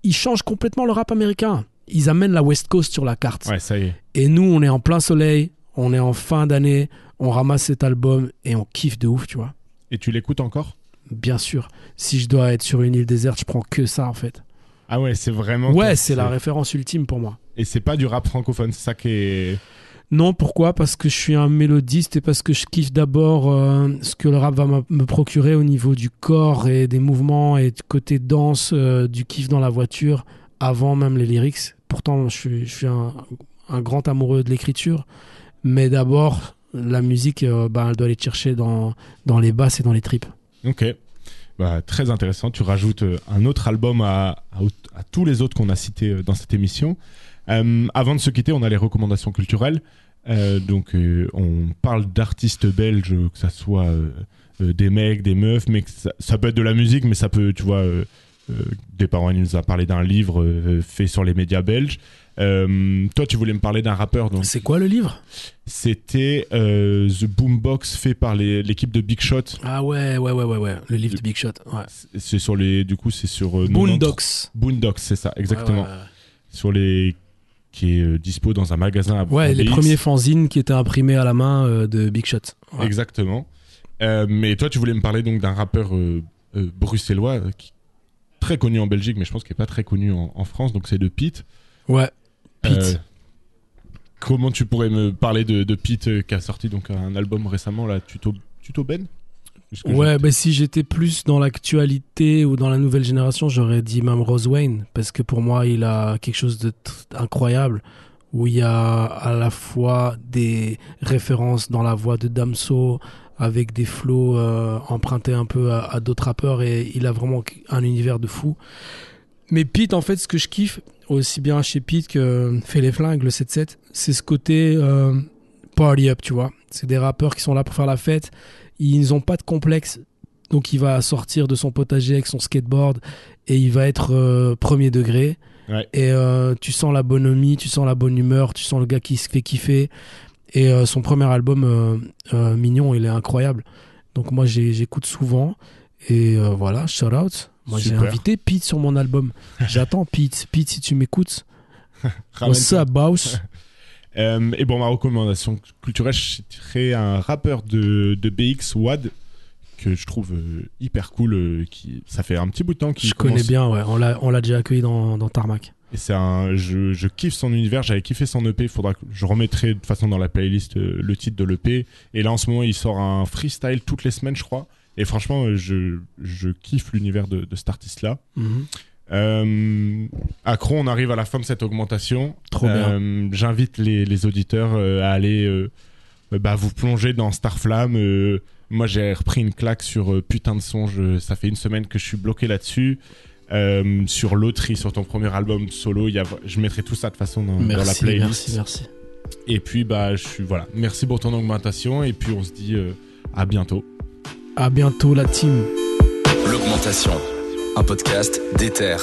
il change complètement le rap américain. Ils amènent la West Coast sur la carte. Ouais, ça y est. Et nous, on est en plein soleil, on est en fin d'année, on ramasse cet album et on kiffe de ouf, tu vois. Et tu l'écoutes encore? Bien sûr, si je dois être sur une île déserte, je prends que ça en fait. Ah ouais, c'est vraiment. Ouais, c'est la référence ultime pour moi. Et c'est pas du rap francophone, c'est ça qui est. Non, pourquoi? Parce que je suis un mélodiste et parce que je kiffe d'abord euh, ce que le rap va me- procurer au niveau du corps et des mouvements et du côté danse, euh, du kiff dans la voiture, avant même les lyrics. Pourtant, je suis, je suis un, un grand amoureux de l'écriture, mais d'abord, la musique, euh, bah, elle doit aller te chercher dans, dans les basses et dans les tripes. Ok. Bah, très intéressant. Tu rajoutes euh, un autre album à, tous les autres qu'on a cités euh, dans cette émission. Euh, avant de se quitter, on a les recommandations culturelles. Donc, on parle d'artistes belges, que ça soit des mecs, des meufs, mais ça, ça peut être de la musique, mais ça peut, tu vois, euh, euh, des parents, il nous a parlé d'un livre euh, fait sur les médias belges. Euh, toi, tu voulais me parler d'un rappeur, donc C'est quoi le livre? C'était euh, The Boombox fait par l'équipe de Big Shot. Ah ouais, ouais, ouais, ouais, ouais. Le livre de Big Shot. Ouais. C'est sur les, du coup, c'est sur euh, 93 Boondocks. Boondocks, c'est ça, exactement. Ouais, ouais, ouais. Sur les qui est dispo dans un magasin à Ouais, les premiers fanzines qui étaient imprimés à la main de Big Shot. Exactement. Mais toi, tu voulais me parler donc d'un rappeur bruxellois qui très connu en Belgique, mais je pense qu'il n'est pas très connu en, en France. Donc c'est de Pete. Ouais. Pete. Euh, comment tu pourrais me parler de, de Pete euh, qui a sorti donc un album récemment là, Tuto Tuto Ben? Ouais, bah si j'étais plus dans l'actualité ou dans la nouvelle génération, j'aurais dit même Rose Wayne, parce que pour moi, il a quelque chose de tr- incroyable, où il y a à la fois des références dans la voix de Damso, avec des flows euh, empruntés un peu à, à d'autres rappeurs, et il a vraiment un univers de fou. Mais Pete, en fait, ce que je kiffe, aussi bien chez Pete que Fait les Flingues, le 7-7, c'est ce côté euh, party up, tu vois. C'est des rappeurs qui sont là pour faire la fête, ils n'ont pas de complexe. Donc il va sortir de son potager avec son skateboard et il va être euh, premier degré. Ouais. Et euh, tu sens la bonhomie, tu sens la bonne humeur, tu sens le gars qui se fait kiffer. Et euh, son premier album, euh, euh, Mignon, il est incroyable. Donc moi j'écoute souvent. Et voilà, shout out. Moi j'ai invité Pete sur mon album. J'attends Pete. Pete, si tu m'écoutes, what's up, boss? Euh, et bon, ma recommandation culturelle, je citerai un rappeur de, de BX, Wad, que je trouve euh, hyper cool. euh, qui, ça fait un petit bout de temps qu'il Je connais bien, ouais. On l'a on l'a déjà accueilli dans, dans Tarmac. Et c'est un, je, je kiffe son univers. J'avais kiffé son EP. Faudra que je remettrai de toute façon dans la playlist euh, le titre de l'EP. Et là, en ce moment, il sort un freestyle toutes les semaines, je crois. Et franchement, euh, je, je kiffe l'univers de, de cet artiste-là. Mhm. Euh, Accro, on arrive à la fin de cette augmentation. Trop bien. Euh, J'invite les, les auditeurs à aller bah, vous plonger dans Starflame. Moi, j'ai repris une claque sur Putain de songe. Ça fait une semaine que je suis bloqué là-dessus. Euh, sur Loterie, sur ton premier album solo, il y a, je mettrai tout ça de toute façon dans, dans la playlist. merci, merci. Et puis, bah, je suis voilà. Merci pour ton augmentation. Et puis, on se dit euh, à bientôt. À bientôt, la team. L'augmentation. Un podcast d'Ether.